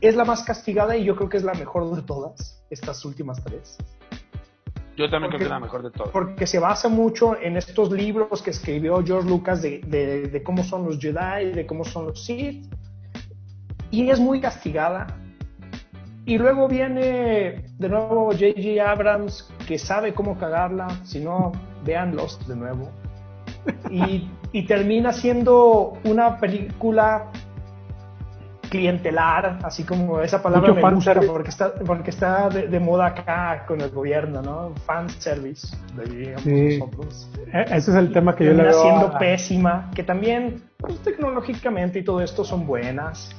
Speaker 2: es la más castigada y yo creo que es la mejor de todas, estas últimas tres.
Speaker 1: Yo también creo que es la mejor de todas.
Speaker 2: Porque se basa mucho en estos libros que escribió George Lucas de, de, cómo son los Jedi, de cómo son los Sith. Y es muy castigada. Y luego viene de nuevo J.J. Abrams, que sabe cómo cagarla. Si no, vean Lost de nuevo. Y, y termina siendo una película clientelar, así como esa palabra me gusta porque está, porque está de, moda acá con el gobierno, ¿no? Fan service,
Speaker 3: sí. nosotros. E, ese es el tema que yo le
Speaker 2: veo siendo pésima, que también pues, tecnológicamente y todo esto son buenas.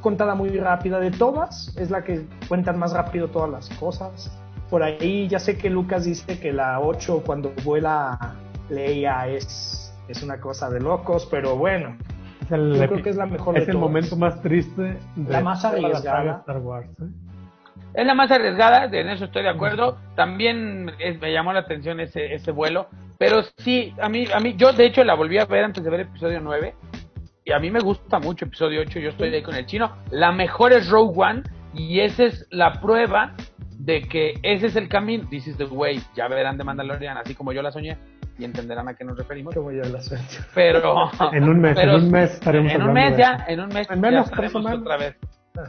Speaker 2: Contada muy rápida de todas, es la que cuentan más rápido todas las cosas. Por ahí ya sé que Lucas dice que la 8 cuando vuela Leia es, es una cosa de locos, pero bueno,
Speaker 3: es el, Yo creo que es la mejor Es el momento más triste
Speaker 2: de la más arriesgada. Star Wars. ¿eh?
Speaker 1: Es la más arriesgada, en eso estoy de acuerdo. También me llamó la atención ese, ese vuelo. Pero sí, a mí, a mí, yo de hecho la volví a ver antes de ver episodio 9. Y a mí me gusta mucho episodio 8, yo estoy ahí con el chino. La mejor es Rogue One. Y esa es la prueba de que ese es el camino. This is the way. Ya verán de Mandalorian, así como yo la soñé y entenderán a qué nos referimos.
Speaker 2: Como yo
Speaker 1: Pero
Speaker 3: en un mes, en un mes estaremos
Speaker 1: En un mes ya, en un mes en menos tres semanas otra vez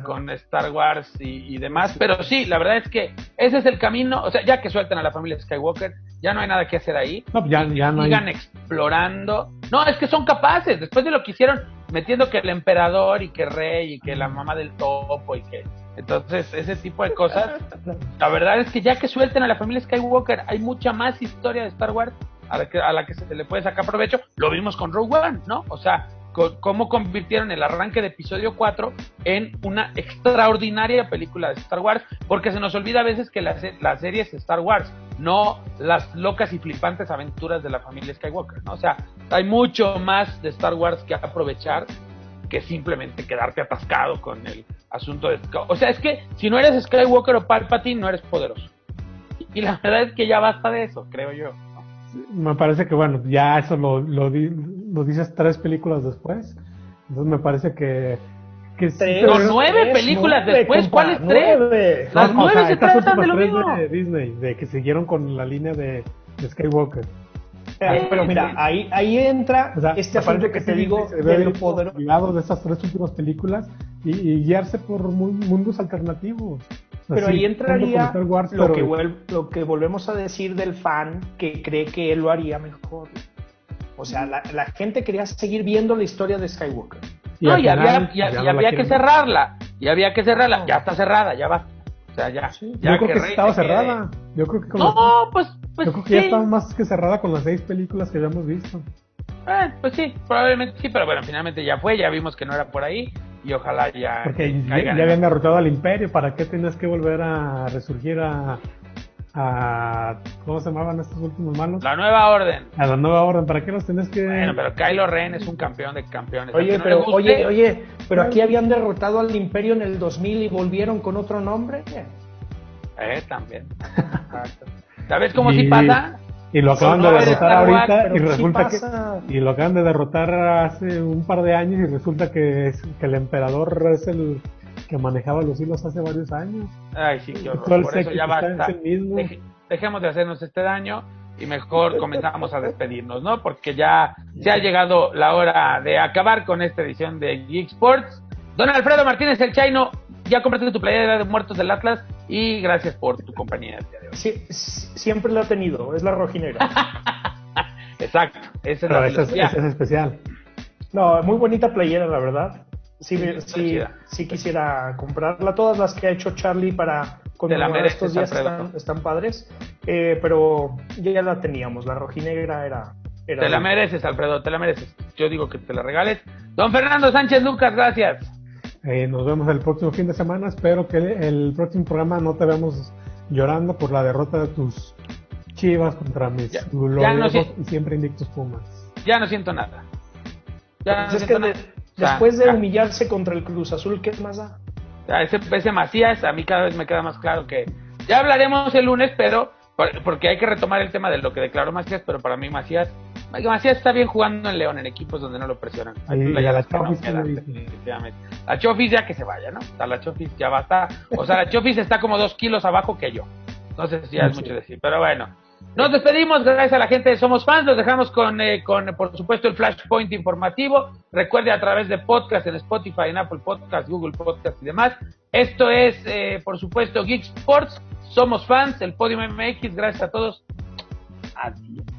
Speaker 1: con Star Wars y, demás, pero sí, la verdad es que ese es el camino, o sea, ya que suelten a la familia Skywalker, ya no hay nada que hacer ahí.
Speaker 3: No, ya, ya no
Speaker 1: sigan explorando. No, es que son capaces, después de lo que hicieron, metiendo que el emperador y que rey y que la mamá del topo y que entonces, ese tipo de cosas, la verdad es que ya que suelten a la familia Skywalker, hay mucha más historia de Star Wars a la que, a la que se le puede sacar provecho. Lo vimos con Rogue One, ¿no? O sea, cómo convirtieron el arranque de episodio 4 en una extraordinaria película de Star Wars, porque se nos olvida a veces que la, la serie es Star Wars, no las locas y flipantes aventuras de la familia Skywalker, ¿no? O sea, hay mucho más de Star Wars que aprovechar que simplemente quedarte atascado con el asunto de... O sea, es que si no eres Skywalker o Palpatine, no eres poderoso. Y la verdad es que ya basta de eso, creo yo.
Speaker 3: Me parece que, bueno, ya eso lo, lo, lo dices tres películas después. Entonces me parece que
Speaker 1: que nueve películas después, ¿cuáles tres? Las nueve se tratan de lo mismo.
Speaker 3: De Disney, de que siguieron con la línea de, Skywalker.
Speaker 2: Eh, pero mira, ahí, ahí entra este asunto que te digo
Speaker 3: de lo poderoso. de esas tres últimas películas y, guiarse por mundos alternativos.
Speaker 2: Pero ahí entraría lo, que lo que volvemos a decir del fan que cree que él lo haría mejor. O sea, la, la gente quería seguir viendo la historia de Skywalker.
Speaker 1: no, y había, había que cerrarla. Y había que cerrarla. Ya está cerrada, ya va. O sea, ya.
Speaker 3: yo creo que, estaba cerrada. Yo creo que
Speaker 1: no, pues, pues.
Speaker 3: Yo creo que ya estaba más que cerrada con las seis películas que habíamos visto.
Speaker 1: Eh, pues sí, probablemente sí, pero bueno, finalmente ya fue, ya vimos que no era por ahí y ojalá ya.
Speaker 3: Porque ya, habían derrotado al Imperio, ¿para qué tienes que volver a resurgir a, a. ¿Cómo se llamaban estos últimos malos?
Speaker 1: La Nueva Orden.
Speaker 3: A la Nueva Orden, ¿para qué los tienes que.?
Speaker 1: Bueno, pero Kylo Ren es un campeón de campeones.
Speaker 2: Oye, pero, oye, oye, pero aquí habían derrotado al Imperio en el 2000 y volvieron con otro nombre.
Speaker 1: Eh, también. ¿Sabes cómo si pasa?
Speaker 3: Y lo acaban de derrotar ahorita y resulta que y lo acaban de derrotar hace un par de años y resulta que, es, que el emperador es el que manejaba los hilos hace varios años.
Speaker 1: Ay, sí, qué horror. Por eso ya basta. dejemos de hacernos este daño y mejor comenzamos a despedirnos, ¿no? Porque ya se ha llegado la hora de acabar con esta edición de Geek Sports. Don Alfredo Martínez el Chaino, ya compraste tu playera de muertos del Atlas y gracias por tu compañía.
Speaker 2: Sí, siempre lo ha tenido, es la rojinera.
Speaker 1: Exacto,
Speaker 3: esa es, es, especial.
Speaker 2: No, muy bonita playera, la verdad. Sí, sí, sí, quisiera comprarla. Todas las que ha hecho Charlie para conmemorar estos días están, padres. Eh, pero ya la teníamos, la rojinegra era, era.
Speaker 1: te la mereces, Alfredo, te la mereces. Yo digo que te la regales. Don Fernando Sánchez Lucas, gracias.
Speaker 3: Eh, nos vemos el próximo fin de semana. Espero que el próximo programa no te veamos llorando por la derrota de tus Chivas contra mis ya, no y siempre invictos Pumas.
Speaker 1: Ya no siento nada.
Speaker 2: Ya pues es que después de humillarse contra el Cruz Azul, ¿qué más da?
Speaker 1: Ese, ese Macías, a mí cada vez me queda más claro que ya hablaremos el lunes, pero porque hay que retomar el tema de lo que declaró Macías, pero para mí Macías, Macías está bien jugando en León, en equipos donde no lo presionan. la, Chofis, ya que se vaya, ¿no? O sea, la Chofis ya va a estar, o sea, la Chofis está como dos kilos abajo que yo. No sé si ya es mucho decir, pero bueno. Nos despedimos, gracias a la gente de Somos Fans, los dejamos con, eh, con, por supuesto, el Flashpoint informativo. Recuerde a través de podcast en Spotify, en Apple Podcast, Google Podcast y demás. Esto es, eh, por supuesto, Geek Sports. Somos Fans, el Podium MX. Gracias a todos. Adiós.